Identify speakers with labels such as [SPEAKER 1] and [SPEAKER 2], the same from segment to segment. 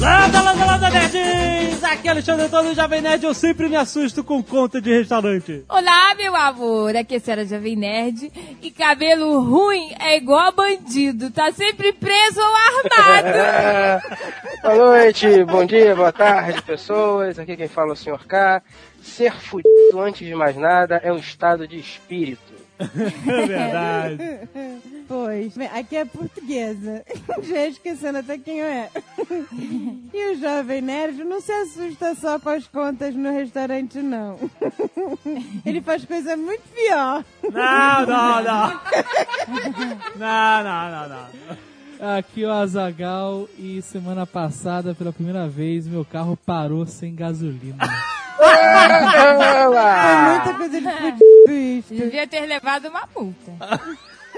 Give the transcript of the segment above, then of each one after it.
[SPEAKER 1] Landa, landa, landa, nerds! Aqui é Alexandre Antônio do Jovem Nerd. Eu sempre me assusto com conta de restaurante.
[SPEAKER 2] Olá, meu amor. Aqui é a senhora Jovem Nerd. E cabelo ruim é igual bandido. Tá sempre preso ou armado.
[SPEAKER 3] Boa noite, bom dia, boa tarde, pessoas. Aqui quem fala é o Sr. K. Ser fudido, antes de mais nada, é um estado de espírito.
[SPEAKER 1] É verdade.
[SPEAKER 4] Pois, bem, aqui é portuguesa. Já esquecendo até quem eu é. E o jovem nerd não se assusta só com as contas no restaurante, não. Ele faz coisa muito pior.
[SPEAKER 1] Não, não, não. Não, não, não, não.
[SPEAKER 5] Aqui é o Azagal e semana passada, pela primeira vez, meu carro parou sem gasolina.
[SPEAKER 4] É muita coisa de fudido.
[SPEAKER 2] Devia ter levado uma multa.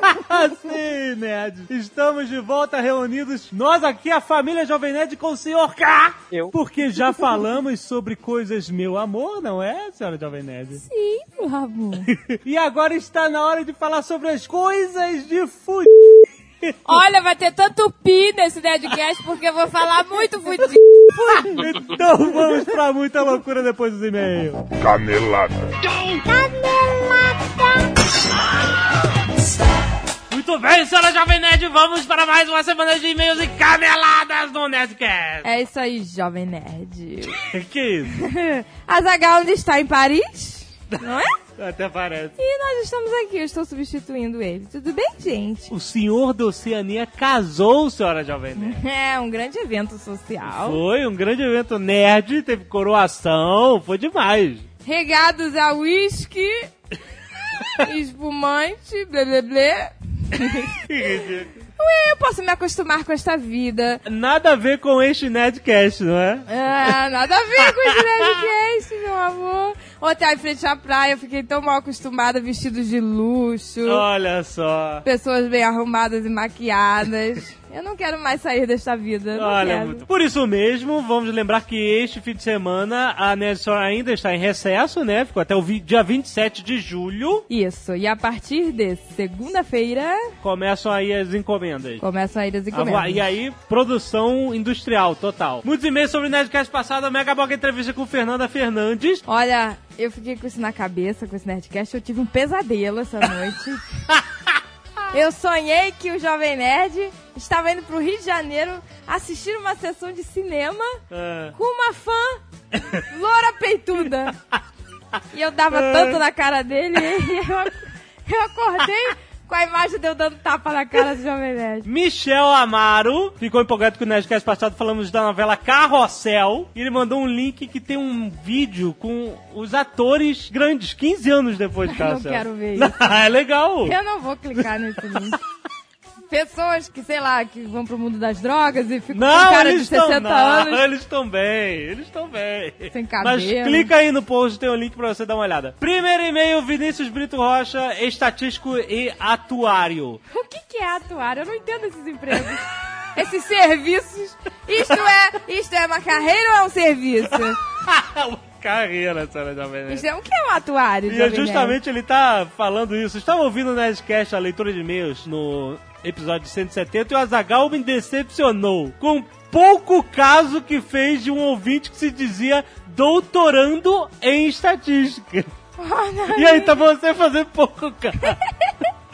[SPEAKER 1] Sim, Nerd. Estamos de volta reunidos. Nós aqui, a família Jovem Nerd com o Sr. K.
[SPEAKER 3] Eu.
[SPEAKER 1] Porque já falamos sobre coisas meu amor, não é, senhora Jovem Nerd?
[SPEAKER 2] Sim, meu amor.
[SPEAKER 1] E agora está na hora de falar sobre as coisas de fud...
[SPEAKER 2] Olha, vai ter tanto pi nesse Nerdcast porque eu vou falar muito fudido.
[SPEAKER 1] Então vamos pra muita loucura depois dos e-mails.
[SPEAKER 6] Canelada.
[SPEAKER 1] Muito bem, senhora Jovem Nerd, vamos para mais uma semana de e-mails e caneladas no Nerdcast.
[SPEAKER 2] É isso aí, Jovem Nerd.
[SPEAKER 1] Que isso?
[SPEAKER 2] A Zagal está em Paris, não é?
[SPEAKER 1] Até parece.
[SPEAKER 2] E nós estamos aqui, eu estou substituindo ele. Tudo bem, gente?
[SPEAKER 1] O senhor da Oceania casou, senhora Jovem Nerd.
[SPEAKER 2] É um grande evento social.
[SPEAKER 1] Foi um grande evento nerd, teve coroação, foi demais.
[SPEAKER 2] Regados a uísque, espumante, blé blé blé. Ué, eu posso me acostumar com esta vida.
[SPEAKER 1] Nada a ver com este Nerdcast, não é?
[SPEAKER 2] Ah, nada a ver com esse Nerdcast, meu amor. Ontem, em frente à praia, eu fiquei tão mal acostumada, vestidos de luxo,
[SPEAKER 1] Olha só.
[SPEAKER 2] pessoas bem arrumadas e maquiadas. Eu não quero mais sair desta vida.
[SPEAKER 1] Olha, muito. Por isso mesmo, vamos lembrar que este fim de semana a Store ainda está em recesso, né? Ficou até o dia 27 de julho.
[SPEAKER 2] Isso, e a partir de segunda-feira
[SPEAKER 1] Começam aí as encomendas.
[SPEAKER 2] começam a ir as
[SPEAKER 1] Ah,
[SPEAKER 2] encomendas.
[SPEAKER 1] E aí, produção industrial total. Muitos e-mails sobre o Nerdcast passado, a Mega Boca entrevista com Fernanda Fernandes.
[SPEAKER 2] Olha, eu fiquei com isso na cabeça, com esse Nerdcast. Eu tive um pesadelo essa noite. eu sonhei que o Jovem Nerd estava indo pro Rio de Janeiro assistir uma sessão de cinema
[SPEAKER 1] Ah,
[SPEAKER 2] com uma fã loura peituda. E eu dava
[SPEAKER 1] É.
[SPEAKER 2] tanto na cara dele e eu, eu acordei com a imagem de eu dando tapa na cara do Jovem Nerd.
[SPEAKER 1] Michel Amaro ficou empolgado com o Nerdcast passado, falamos da novela Carrossel. E ele mandou um link que tem um vídeo com os atores grandes, 15 anos depois de
[SPEAKER 2] Não
[SPEAKER 1] Carrossel.
[SPEAKER 2] quero ver isso.
[SPEAKER 1] é legal.
[SPEAKER 2] Eu não vou clicar nesse link. Pessoas que, sei lá, que vão pro mundo das drogas e ficam com
[SPEAKER 1] Não,
[SPEAKER 2] cara de
[SPEAKER 1] eles estão
[SPEAKER 2] 60
[SPEAKER 1] não,
[SPEAKER 2] anos.
[SPEAKER 1] eles estão bem, eles estão bem.
[SPEAKER 2] Sem
[SPEAKER 1] Mas
[SPEAKER 2] cabelo.
[SPEAKER 1] clica aí no post, tem um link pra você dar uma olhada. Primeiro e-mail, Vinícius Brito Rocha, estatístico e atuário.
[SPEAKER 2] O que, que é atuar? Eu não entendo esses empregos. esses serviços. Isto é, isto é uma carreira ou é um serviço?
[SPEAKER 1] Carreira, senhora Jovem Nerd.
[SPEAKER 2] É, o que é um atuário?
[SPEAKER 1] E é justamente ele tá falando isso. Estava ouvindo o Nerdcast, a leitura de e-mails, no episódio 170, e o Azagal me decepcionou com pouco caso que fez de um ouvinte que se dizia doutorando em estatística. E aí, tá você fazendo pouco caso.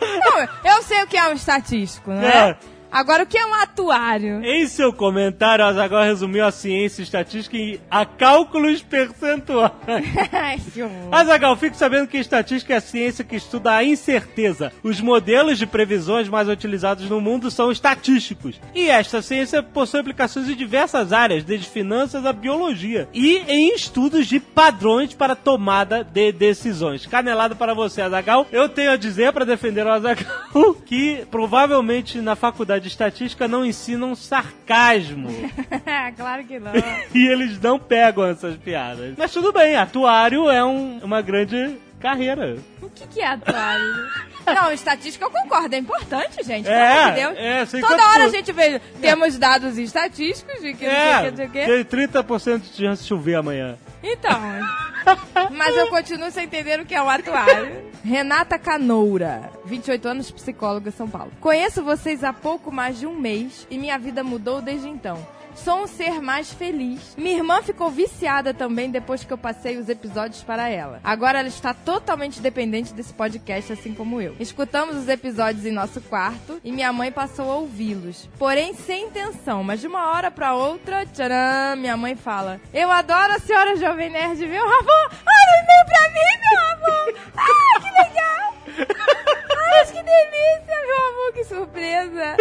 [SPEAKER 2] Não, eu sei o que é um estatístico, não é? Agora, o que é um atuário?
[SPEAKER 1] Em seu comentário, o Azagal resumiu a ciência e estatística em a cálculos percentuais.
[SPEAKER 2] Ai, que horror.
[SPEAKER 1] Azagal, fique sabendo que estatística é a ciência que estuda a incerteza. Os modelos de previsões mais utilizados no mundo são estatísticos. E esta ciência possui aplicações em diversas áreas, desde finanças à biologia. E em estudos de padrões para tomada de decisões. Canelada para você, Azagal. Eu tenho a dizer para defender o Azagal que provavelmente na faculdade de estatística não ensinam sarcasmo.
[SPEAKER 2] claro que não.
[SPEAKER 1] e eles não pegam essas piadas. Mas tudo bem, atuário é um- uma grande carreira.
[SPEAKER 2] O que, que é atuário? Não, estatística eu concordo, é importante, gente.
[SPEAKER 1] É,
[SPEAKER 2] pelo amor de Deus.
[SPEAKER 1] é,
[SPEAKER 2] Toda hora a gente vê, temos dados estatísticos de que não sei o que,
[SPEAKER 1] É,
[SPEAKER 2] não sei o que.
[SPEAKER 1] tem 30% de chance de chover amanhã.
[SPEAKER 2] Então, Mas eu continuo sem entender o que é um atuário. Renata Canoura, 28 anos, psicóloga, São Paulo. Conheço vocês há pouco mais de um mês e minha vida mudou desde então. Sou um ser mais feliz. Minha irmã ficou viciada também depois que eu passei os episódios para ela. Agora ela está totalmente dependente desse podcast, assim como eu. Escutamos os episódios em nosso quarto e minha mãe passou a ouvi-los. Porém, sem intenção, mas de uma hora para outra, tcharam, minha mãe fala: Eu adoro a senhora Jovem Nerd, viu, avô? Olha o e-mail pra mim, meu avô! Ah, que legal! Ai, que delícia, meu amor, que surpresa!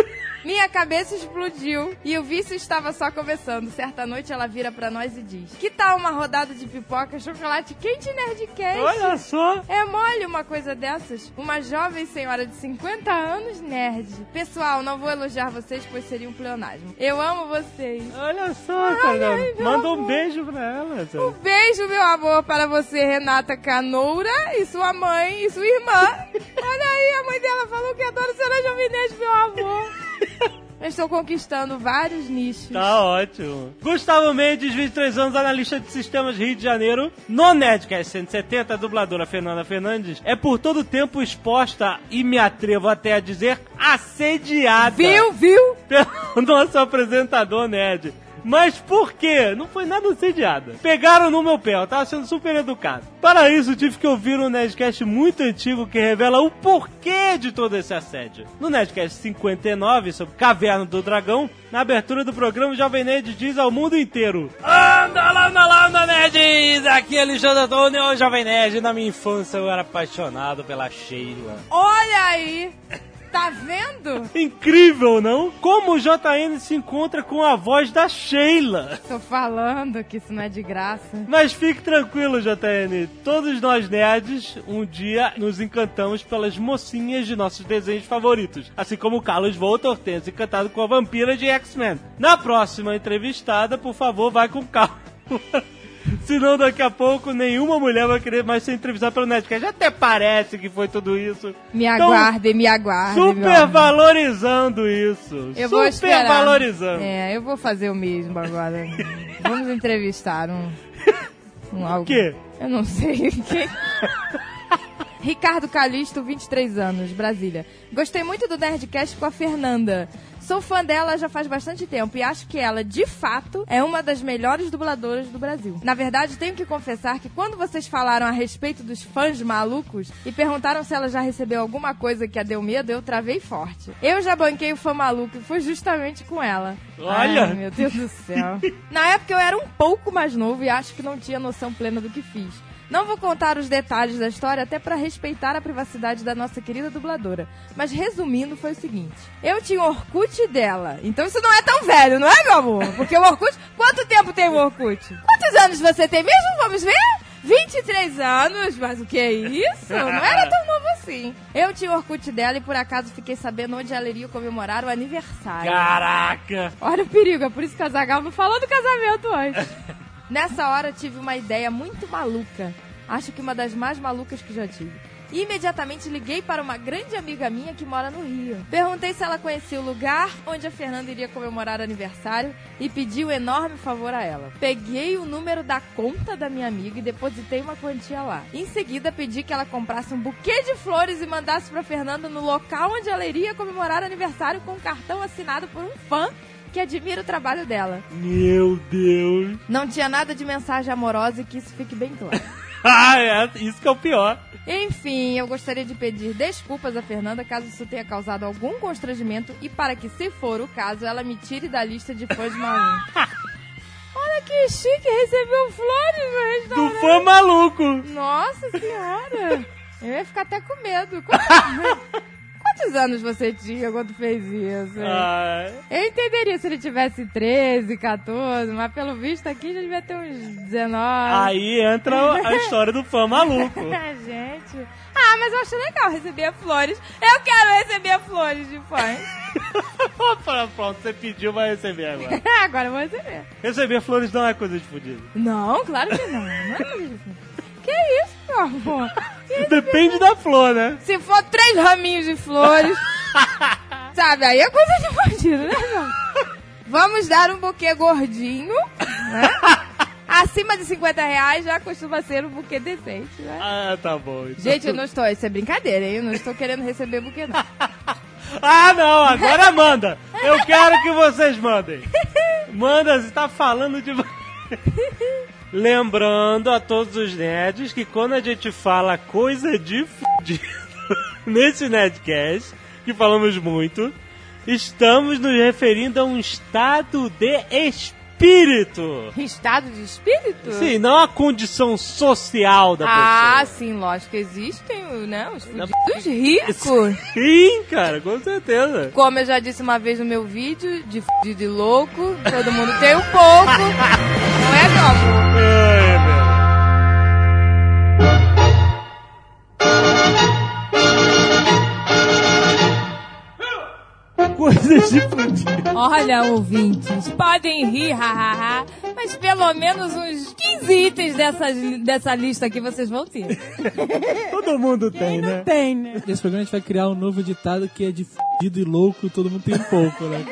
[SPEAKER 2] Minha cabeça explodiu e o vício estava só começando. Certa noite ela vira pra nós e diz: Que tal uma rodada de pipoca, chocolate quente e Nerdcast?
[SPEAKER 1] Olha só.
[SPEAKER 2] É mole uma coisa dessas? Uma jovem senhora de 50 anos, nerd. Pessoal, não vou elogiar vocês, pois seria um pleonasmo. Eu amo vocês.
[SPEAKER 1] Olha só,
[SPEAKER 2] Ai,
[SPEAKER 1] cara. Manda um
[SPEAKER 2] amor.
[SPEAKER 1] beijo pra ela.
[SPEAKER 2] Um beijo, meu amor, para você, Renata Canoura, e sua mãe e sua irmã. Olha aí, a mãe dela falou que adora o seu Jovem Nerd, meu amor. Eu estou conquistando vários nichos.
[SPEAKER 1] Tá ótimo. Gustavo Mendes, 23 anos, analista de sistemas Rio de Janeiro. No Nerdcast 170, a dubladora Fernanda Fernandes é por todo o tempo exposta, e me atrevo até a dizer, assediada.
[SPEAKER 2] Viu, viu?
[SPEAKER 1] Pelo nosso apresentador nerd. Mas por quê? Não foi nada assediada. Pegaram no meu pé, eu tava sendo super educado. Para isso, tive que ouvir um Nerdcast muito antigo que revela o porquê de todo esse assédio. No Nerdcast 59, sobre Caverna do Dragão, na abertura do programa, o Jovem Nerd diz ao mundo inteiro: Anda lá, anda lá, anda nerds! Aqui é Alexandre Antônio, o Jovem Nerd. Na minha infância eu era apaixonado pela Sheila.
[SPEAKER 2] Olha aí. Tá vendo?
[SPEAKER 1] Incrível, não? Como o JN se encontra com a voz da Sheila.
[SPEAKER 2] Tô falando que isso não é de graça.
[SPEAKER 1] Mas fique tranquilo, JN. Todos nós nerds, um dia nos encantamos pelas mocinhas de nossos desenhos favoritos. Assim como o Carlos Voltor tenha se encantado com a vampira de X-Men. Na próxima entrevistada, por favor, vai com calma. Senão daqui a pouco nenhuma mulher vai querer mais ser entrevistada pelo Nerdcast. Até parece que foi tudo isso.
[SPEAKER 2] Me
[SPEAKER 1] Então,
[SPEAKER 2] aguardem, me aguardem. meu
[SPEAKER 1] Super valorizando isso.
[SPEAKER 2] Eu vou
[SPEAKER 1] Super
[SPEAKER 2] esperar.
[SPEAKER 1] valorizando.
[SPEAKER 2] É, eu vou fazer o mesmo agora. Vamos entrevistar um. um algo.
[SPEAKER 1] quê?
[SPEAKER 2] Eu não sei. Quem? Ricardo Calixto, 23 anos, Brasília. Gostei muito do Nerdcast com a Fernanda. Sou fã dela já faz bastante tempo e acho que ela, de fato, é uma das melhores dubladoras do Brasil. Na verdade, tenho que confessar que quando vocês falaram a respeito dos fãs malucos e perguntaram se ela já recebeu alguma coisa que a deu medo, eu travei forte. Eu já banquei o fã maluco e foi justamente com ela.
[SPEAKER 1] Olha!
[SPEAKER 2] Ai, meu Deus do céu. Na época eu era um pouco mais novo e acho que não tinha noção plena do que fiz. Não vou contar os detalhes da história até pra respeitar a privacidade da nossa querida dubladora. Mas resumindo, foi o seguinte: eu tinha o Orkut dela. Então isso não é tão velho, não é, meu amor? Porque o Orkut. Quanto tempo tem o Orkut? Quantos anos você tem mesmo? Vamos ver? 23 anos, mas o que é isso? Não era tão novo assim. Eu tinha o Orkut dela e por acaso fiquei sabendo onde ela iria comemorar o aniversário.
[SPEAKER 1] Caraca!
[SPEAKER 2] Olha o perigo, é por isso que o Azagal não falou do casamento antes. Nessa hora tive uma ideia muito maluca. Acho que uma das mais malucas que já tive. Imediatamente liguei para uma grande amiga minha que mora no Rio. Perguntei se ela conhecia o lugar onde a Fernanda iria comemorar o aniversário e pedi um enorme favor a ela. Peguei o número da conta da minha amiga e depositei uma quantia lá. Em seguida, pedi que ela comprasse um buquê de flores e mandasse para Fernanda no local onde ela iria comemorar o aniversário com um cartão assinado por um fã que admira o trabalho dela.
[SPEAKER 1] Meu Deus!
[SPEAKER 2] Não tinha nada de mensagem amorosa e que isso fique bem claro.
[SPEAKER 1] Ah, é, isso que é o pior.
[SPEAKER 2] Enfim, eu gostaria de pedir desculpas a Fernanda caso isso tenha causado algum constrangimento e para que, se for o caso, ela me tire da lista de fãs malucos. Olha que chique, recebeu flores no
[SPEAKER 1] Do
[SPEAKER 2] restaurante.
[SPEAKER 1] fã maluco.
[SPEAKER 2] Nossa senhora! Eu ia ficar até com medo. Quantos, quantos anos você tinha quando fez isso?
[SPEAKER 1] Ah,
[SPEAKER 2] Eu entenderia se ele tivesse 13, 14, mas pelo visto aqui já devia ter uns 19.
[SPEAKER 1] aí entra a história do fã maluco.
[SPEAKER 2] Gente. Ah, mas eu acho legal receber flores. Eu quero receber flores de fãs.
[SPEAKER 1] Pronto, você pediu, vai receber agora.
[SPEAKER 2] Agora eu vou receber.
[SPEAKER 1] Receber flores não é coisa de fudido.
[SPEAKER 2] Não, claro que não. não é que isso, meu amor?
[SPEAKER 1] Depende da flor, né?
[SPEAKER 2] Se for três raminhos de flores, sabe, aí é coisa de bandido, né? Vamos dar um buquê gordinho, né? Acima de 50 reais já costuma ser um buquê decente, né?
[SPEAKER 1] Ah, tá bom. então.
[SPEAKER 2] Gente, eu não estou. Isso é brincadeira, hein? Eu não estou querendo receber buquê, não.
[SPEAKER 1] Ah, não, agora manda. Eu quero que vocês mandem. Manda, você tá falando de. Lembrando a todos os nerds que quando a gente fala coisa de fudido nesse Nerdcast, que falamos muito, estamos nos referindo a um estado de espírito.
[SPEAKER 2] Estado de espírito?
[SPEAKER 1] Sim, não a condição social da
[SPEAKER 2] Ah,
[SPEAKER 1] pessoa.
[SPEAKER 2] sim, lógico que existem, né? Os fudidos ricos.
[SPEAKER 1] Sim, cara, com certeza.
[SPEAKER 2] Como eu já disse uma vez no meu vídeo, de fudido e louco, todo mundo tem um pouco. Não é, meu amor?
[SPEAKER 1] Coisas de fudido.
[SPEAKER 2] Olha, ouvintes, podem rir, hahaha, mas pelo menos uns 15 itens dessa, dessa lista aqui vocês vão ter.
[SPEAKER 1] Todo mundo tem, né?
[SPEAKER 4] Tem, né?
[SPEAKER 5] Nesse programa a gente vai criar um novo ditado que é de fudido e louco, todo mundo tem um pouco, né?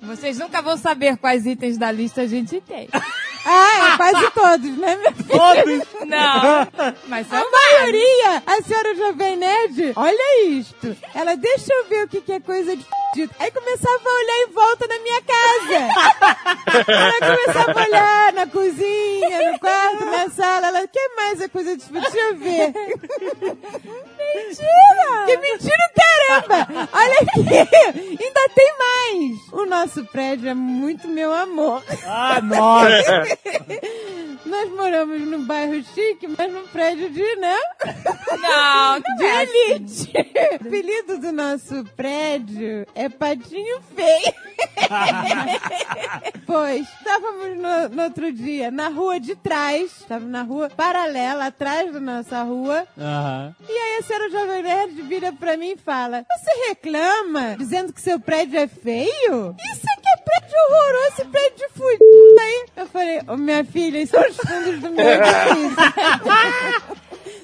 [SPEAKER 2] Vocês nunca vão saber quais itens da lista a gente tem.
[SPEAKER 4] Ah, é quase todos, né, meu filho?
[SPEAKER 1] Todos.
[SPEAKER 2] Não, mas
[SPEAKER 4] A maioria, a senhora Jovem Nerd, olha isto. Ela, deixa eu ver o que, que é coisa de fudido. Aí começava a olhar em volta na minha casa. Ela começava a olhar na cozinha, no quarto, na sala. Ela, o que mais é coisa de fudido? Deixa eu ver. Mentira! Que mentira, caramba! Olha aqui, ainda tem mais. O nosso prédio é muito meu amor.
[SPEAKER 1] Ah, nossa.
[SPEAKER 4] Nós moramos num bairro chique, mas num prédio de, né?
[SPEAKER 2] Não,
[SPEAKER 4] De elite. O apelido do nosso prédio é Patinho Feio. pois, estávamos no, no outro dia na rua de trás, estávamos na rua paralela, atrás da nossa rua,
[SPEAKER 5] Aham.
[SPEAKER 4] e aí a senhora Jovem Nerd vira pra mim e fala, você reclama dizendo que seu prédio é feio? Isso aqui é prédio horroroso, esse prédio de fudido aí. Eu falei, ô minha filha, isso são os fundos do edifício.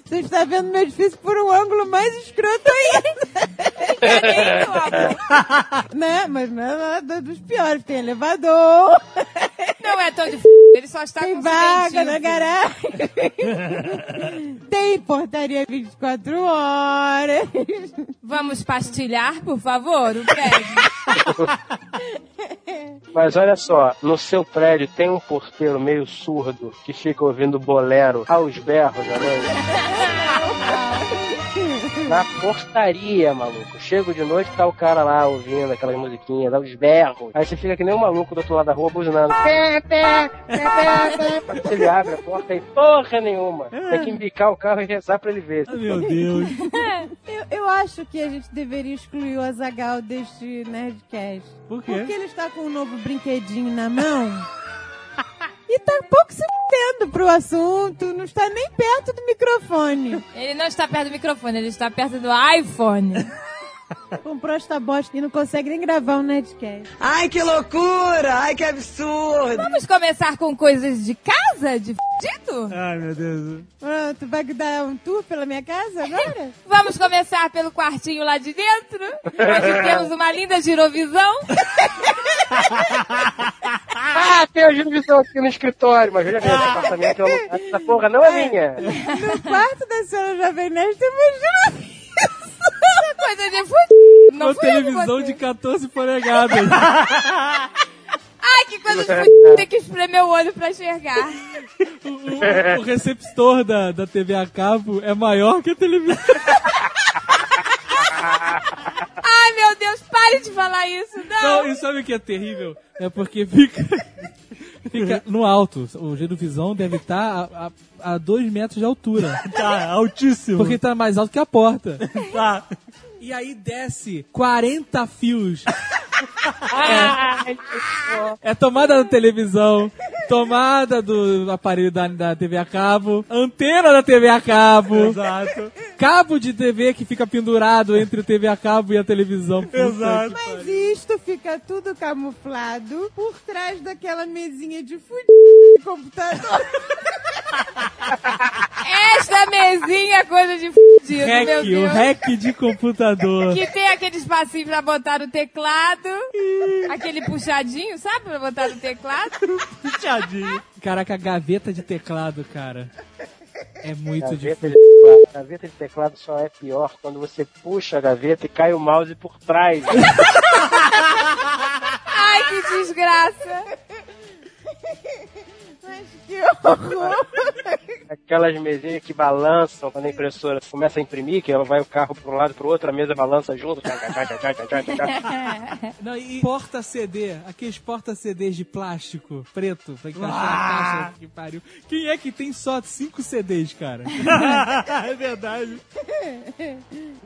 [SPEAKER 4] Você está vendo meu edifício por um ângulo mais escroto ainda. né? Mas não é nada dos piores. Tem elevador,
[SPEAKER 2] Não é tão de f... Ele só está
[SPEAKER 4] tem
[SPEAKER 2] com
[SPEAKER 4] vaga na garagem. tem portaria 24 horas.
[SPEAKER 2] Vamos pastilhar, por favor, o prédio.
[SPEAKER 3] Mas olha só, no seu prédio tem um porteiro meio surdo que fica ouvindo bolero aos berros à noite? Na portaria, maluco. Chego de noite, tá o cara lá ouvindo aquelas musiquinhas, aos berros. Aí você fica que nem um maluco do outro lado da rua buzinando. Ele abre a porta e porra nenhuma. Tem que embicar o carro e rezar pra ele ver.
[SPEAKER 5] Ah, meu Deus.
[SPEAKER 4] Eu, eu acho que a gente deveria excluir o Azagal deste Nerdcast.
[SPEAKER 1] Por quê?
[SPEAKER 4] Porque ele está com um novo brinquedinho na mão. E tá pouco se metendo pro assunto, não está nem perto do microfone.
[SPEAKER 2] Ele não está perto do microfone, ele está perto do iPhone.
[SPEAKER 4] Comprou esta bosta e não consegue nem gravar um Nerdcast.
[SPEAKER 7] Ai, que loucura! Ai, que absurdo!
[SPEAKER 2] Vamos começar com coisas de casa, de fudido?
[SPEAKER 1] Ai, meu Deus.
[SPEAKER 4] Pronto, vai dar um tour pela minha casa agora?
[SPEAKER 2] Vamos começar pelo quartinho lá de dentro, onde temos uma linda girovisão.
[SPEAKER 3] Ah, tem a Juvisão aqui no escritório, mas veja bem, esse apartamento é essa porra não é minha.
[SPEAKER 4] No quarto da senhora Jovem Nerd tem uma giro-
[SPEAKER 2] Coisa de fudido. Não
[SPEAKER 5] Uma televisão de 14 polegadas.
[SPEAKER 2] Ai, que coisa de fudido. Tem que espremer o olho pra enxergar.
[SPEAKER 5] O, o- o receptor da, da TV a cabo é maior que a televisão.
[SPEAKER 2] Ai, meu Deus, pare de falar isso. Não.
[SPEAKER 5] Não, e sabe o que é terrível? É porque fica, fica no alto. O Gerovisão deve estar a, a, a dois metros de altura.
[SPEAKER 1] Tá altíssimo.
[SPEAKER 5] Porque tá mais alto que a porta.
[SPEAKER 1] Tá.
[SPEAKER 5] E aí desce 40 fios. É, é tomada da televisão, tomada do aparelho da, da TV a cabo, antena da TV a cabo,
[SPEAKER 1] Exato.
[SPEAKER 5] cabo de TV que fica pendurado entre o TV a cabo e a televisão. Puta
[SPEAKER 1] Exato.
[SPEAKER 4] Mas isto fica tudo camuflado por trás daquela mesinha de fudido de computador.
[SPEAKER 2] Esta mesinha é coisa de fudido,
[SPEAKER 5] Hack,
[SPEAKER 2] meu
[SPEAKER 5] o
[SPEAKER 2] Deus.
[SPEAKER 5] hack de computador.
[SPEAKER 2] Que tem aquele espacinho pra botar no teclado. aquele puxadinho, sabe? Pra botar no teclado.
[SPEAKER 1] Puxadinho.
[SPEAKER 5] Caraca, gaveta de teclado, cara. É muito
[SPEAKER 3] Gaveta
[SPEAKER 5] difícil.
[SPEAKER 3] de, teclado, gaveta de teclado só é pior quando você puxa a gaveta e cai o mouse por trás.
[SPEAKER 2] Ai, que desgraça.
[SPEAKER 4] Mas que horror.
[SPEAKER 3] Aquelas mesinhas que balançam quando a impressora começa a imprimir, que ela vai o carro para um lado e para o outro, a mesa balança junto.
[SPEAKER 5] Não, e porta CD, aqueles porta CDs de plástico preto pra encaixar a caixa que pariu. Quem é que tem só cinco CDs, cara?
[SPEAKER 1] é verdade.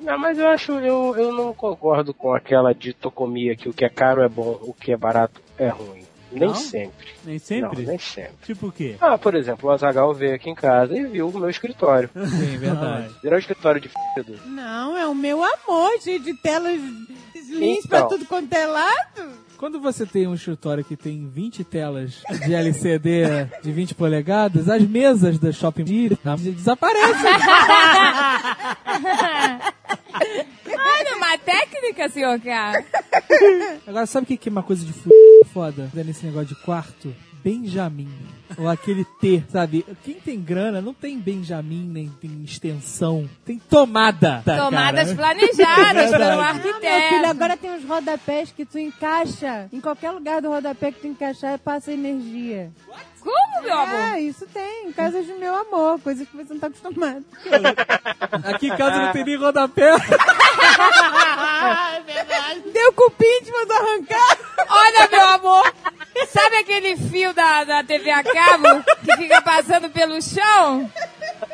[SPEAKER 3] Não, mas eu acho, eu, eu não concordo com aquela ditocomia que o que é caro é bom, o que é barato é ruim. Nem
[SPEAKER 1] Não?
[SPEAKER 3] sempre.
[SPEAKER 1] Nem sempre?
[SPEAKER 3] Não, nem sempre.
[SPEAKER 1] Tipo o quê?
[SPEAKER 3] Ah, por exemplo, o Azagal veio aqui em casa e viu o meu escritório.
[SPEAKER 5] Sim, verdade.
[SPEAKER 3] Virou um escritório de f***do.
[SPEAKER 4] Não, é o meu amor, cheio de telas pra
[SPEAKER 3] Então.
[SPEAKER 4] tudo quanto é lado.
[SPEAKER 5] Quando você tem um escritório que tem 20 telas de LCD de 20 polegadas, as mesas da Shopping desaparecem.
[SPEAKER 2] Uma técnica, senhor cara.
[SPEAKER 5] Agora, sabe o que que é uma coisa de f... foda nesse negócio de quarto? Benjamin. Ou aquele T, sabe? Quem tem grana não tem Benjamin, nem tem extensão. Tem tomada.
[SPEAKER 2] Tomadas
[SPEAKER 5] cara.
[SPEAKER 2] planejadas pelo
[SPEAKER 5] Verdade.
[SPEAKER 4] Ah, meu filho,
[SPEAKER 2] arquiteto.
[SPEAKER 4] agora tem uns rodapés que tu encaixa. Em qualquer lugar do rodapé que tu encaixar, passa energia.
[SPEAKER 2] Como, meu amor?
[SPEAKER 4] É, isso tem. Em casas de meu amor. Coisas que você não tá acostumado.
[SPEAKER 5] Aqui em casa não tem nem rodapé.
[SPEAKER 4] Deu cupim, te mandou arrancar.
[SPEAKER 2] Olha, meu amor, sabe aquele fio da, da TV a cabo que fica passando pelo chão?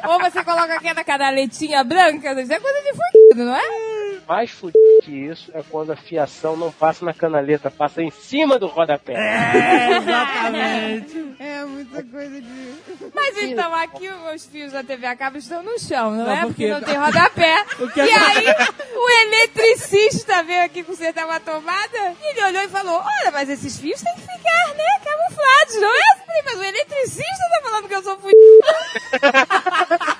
[SPEAKER 2] Ou você coloca aquela canaletinha branca? Isso é coisa de fudido, não é?
[SPEAKER 3] Mais fudido que isso é quando a fiação não passa na canaleta, passa em cima do rodapé.
[SPEAKER 1] É, exatamente.
[SPEAKER 4] É, muita coisa de...
[SPEAKER 2] Mas então, aqui os fios da TV a cabo estão no chão, não,
[SPEAKER 5] Não,
[SPEAKER 2] é?
[SPEAKER 5] porque-
[SPEAKER 2] Porque não tem rodapé.
[SPEAKER 5] Que
[SPEAKER 2] E
[SPEAKER 5] é-
[SPEAKER 2] aí, o eletricista veio aqui consertar uma tomada e ele olhou e falou: Olha, mas esses fios têm que ficar, né, camuflados, não é? Mas o eletricista tá falando que eu sou fudido.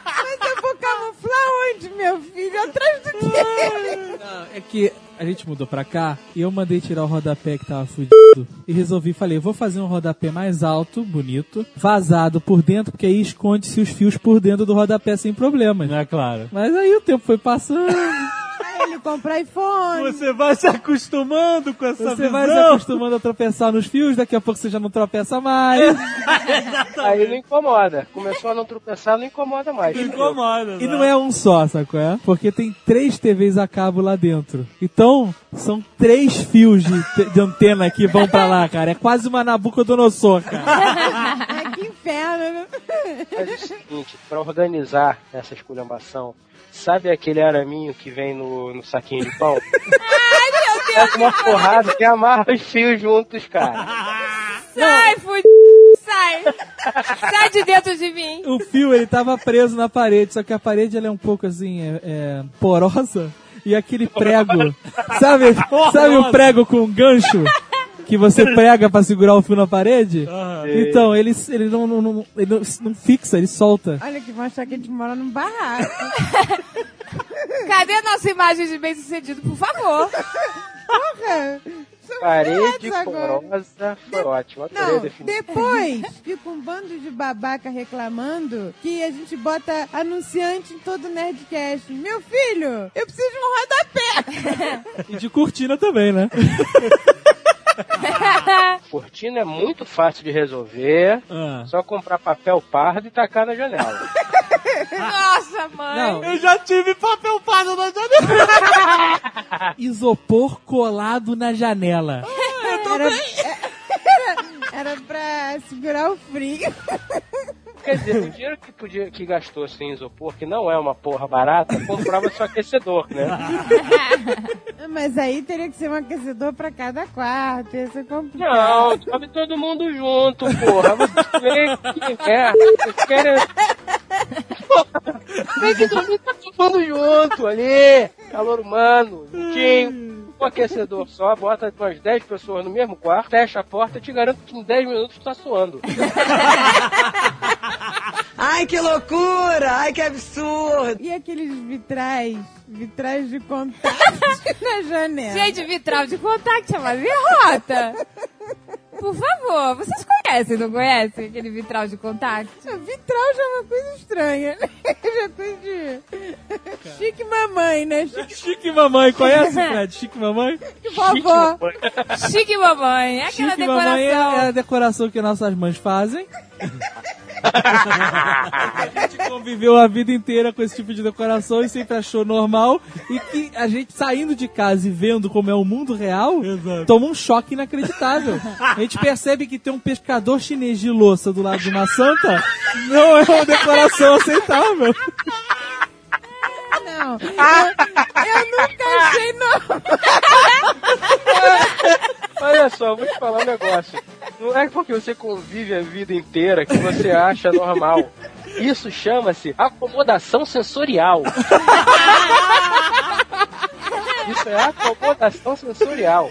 [SPEAKER 4] Mas eu vou camuflar onde, meu filho? Atrás do quê?
[SPEAKER 5] Não, é que a gente mudou pra cá e eu mandei tirar o rodapé que tava fudido. E resolvi, falei, vou fazer um rodapé mais alto, bonito, vazado por dentro, porque aí esconde-se os fios por dentro do rodapé sem problemas.
[SPEAKER 1] É claro.
[SPEAKER 5] Mas aí o tempo foi passando,
[SPEAKER 4] Ele compra iPhone.
[SPEAKER 1] Você vai se acostumando com essa
[SPEAKER 5] você
[SPEAKER 1] visão.
[SPEAKER 5] vai se acostumando a tropeçar nos fios, daqui a pouco você já não tropeça mais.
[SPEAKER 3] Aí não incomoda. Começou a não tropeçar, não incomoda mais.
[SPEAKER 1] Não incomoda.
[SPEAKER 5] E não é um só, saco é? Porque tem três TVs a cabo lá dentro. Então, são três fios de, de antena que vão pra lá, cara. É quase uma Nabucodonosor, cara.
[SPEAKER 4] Que inferno. né?
[SPEAKER 3] Mas é o seguinte, pra organizar essa esculhambação, sabe aquele araminho que vem no, no saquinho de pão? Ai, meu Deus! uma porrada que amarra os fios juntos, cara.
[SPEAKER 2] Sai, fudido, sai. Sai de dentro de mim.
[SPEAKER 5] O fio, ele tava preso na parede, só que a parede, ela é um pouco, assim, é, é, porosa. E aquele prego, sabe, sabe o prego com gancho? Que você prega pra segurar o fio na parede? Então, ele, ele, não, não, não- ele não, não fixa, ele solta.
[SPEAKER 4] Olha que vão achar que a gente mora num barraco.
[SPEAKER 2] Cadê a nossa imagem de bem sucedido, por favor?
[SPEAKER 4] Porra. São
[SPEAKER 3] Parede porosa foi ótimo.
[SPEAKER 4] Não, depois fica um bando de babaca reclamando que a gente bota anunciante em todo Nerdcast. Meu filho, eu preciso de um rodapé.
[SPEAKER 5] E de cortina também, né?
[SPEAKER 3] Cortina é muito fácil de resolver.
[SPEAKER 5] Ah.
[SPEAKER 3] Só comprar papel pardo e tacar na janela.
[SPEAKER 2] Nossa, mãe.
[SPEAKER 5] Não,
[SPEAKER 1] Eu já tive papel pardo na janela.
[SPEAKER 5] isopor colado na janela.
[SPEAKER 4] Era, era, era pra segurar o frio.
[SPEAKER 3] Quer dizer, o dinheiro que, podia, que gastou sem isopor, que não é uma porra barata, comprava seu aquecedor, né?
[SPEAKER 4] Mas aí teria que ser um aquecedor pra cada quarto. Ia ser complicado.
[SPEAKER 3] Não, sobe todo mundo junto, porra. Vocês querem que merda. Vocês querem. Porra, Tem que dormir tá todo mundo junto ali. Calor humano, juntinho. Um aquecedor só, bota umas 10 pessoas no mesmo quarto, fecha a porta, te garanto que em 10 minutos tá suando.
[SPEAKER 7] Ai, que loucura! Ai, que absurdo!
[SPEAKER 4] E aqueles vitrais, vitrais de contato na janela.
[SPEAKER 2] Gente, vitral de contato é uma derrota. Por favor, vocês conhecem, não conhecem aquele vitral de contato?
[SPEAKER 4] Vitral já é uma coisa estranha, né? Já é coisa de... Chique mamãe, né? Chique
[SPEAKER 5] Chique Mamãe, conhece, Fred? Chique Mamãe?
[SPEAKER 4] vovó.
[SPEAKER 2] Chique mamãe, é aquela
[SPEAKER 5] Chique Mamãe é,
[SPEAKER 2] decoração.
[SPEAKER 5] é a decoração que nossas mães fazem. a gente conviveu a vida inteira com esse tipo de decoração e sempre achou normal. E que a gente saindo de casa e vendo como é o mundo real, toma um choque inacreditável. A gente percebe que ter um pescador chinês de louça do lado de uma santa não é uma decoração aceitável.
[SPEAKER 4] Não. Eu, eu nunca achei normal.
[SPEAKER 3] Olha só, vou te falar um negócio. Não é porque você convive a vida inteira que você acha normal. Isso chama-se acomodação sensorial. Isso é acomodação sensorial.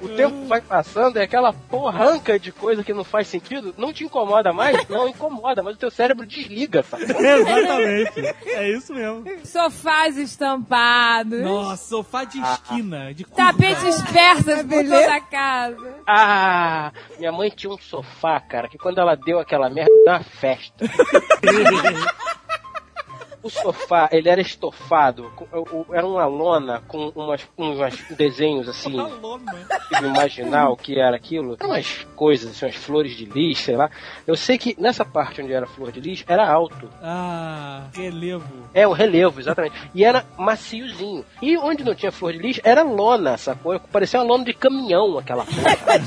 [SPEAKER 3] O tempo vai passando e aquela porranca de coisa que não faz sentido não te incomoda mais? Não incomoda, mas o teu cérebro desliga, sabe?
[SPEAKER 1] Exatamente. É isso mesmo.
[SPEAKER 2] Sofás estampados.
[SPEAKER 5] Nossa, sofá de esquina, de curva.
[SPEAKER 2] Tapetes persas por
[SPEAKER 4] beleza.
[SPEAKER 2] toda a casa.
[SPEAKER 3] Ah, minha mãe tinha um sofá, cara, que quando ela deu aquela merda, deu uma festa. O sofá, ele era estofado, com- o- o- era uma lona com umas, uns desenhos assim, tipo, imaginar o que era aquilo. Eram umas coisas, assim, umas flores de lis, sei lá. Eu sei que nessa parte onde era flor de lis, era alto.
[SPEAKER 5] Ah, relevo.
[SPEAKER 3] É, o relevo, exatamente. E era maciozinho. E onde não tinha flor de lis, era lona, sacou? Parecia uma lona de caminhão, aquela porra.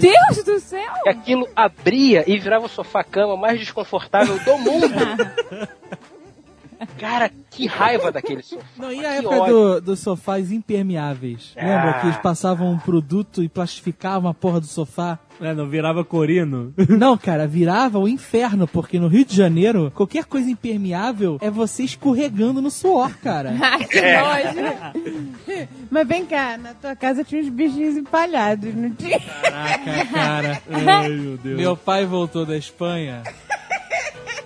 [SPEAKER 2] Deus do céu!
[SPEAKER 3] E aquilo abria e virava o sofá-cama mais desconfortável do mundo. Cara, que raiva daquele sofá.
[SPEAKER 5] Não, e
[SPEAKER 3] Que
[SPEAKER 5] a época
[SPEAKER 3] ódio.
[SPEAKER 5] do, dos sofás impermeáveis? Lembra
[SPEAKER 3] Ah.
[SPEAKER 5] que eles passavam um produto e plastificavam a porra do sofá?
[SPEAKER 1] É, não virava corino.
[SPEAKER 5] Não, cara, virava o inferno, porque no Rio de Janeiro, qualquer coisa impermeável é você escorregando no suor, cara.
[SPEAKER 2] Que nojo.
[SPEAKER 4] Mas vem cá, na tua casa tinha uns bichinhos empalhados, não tinha?
[SPEAKER 5] Caraca, cara.
[SPEAKER 1] Ai, meu Deus.
[SPEAKER 5] Meu pai voltou da Espanha.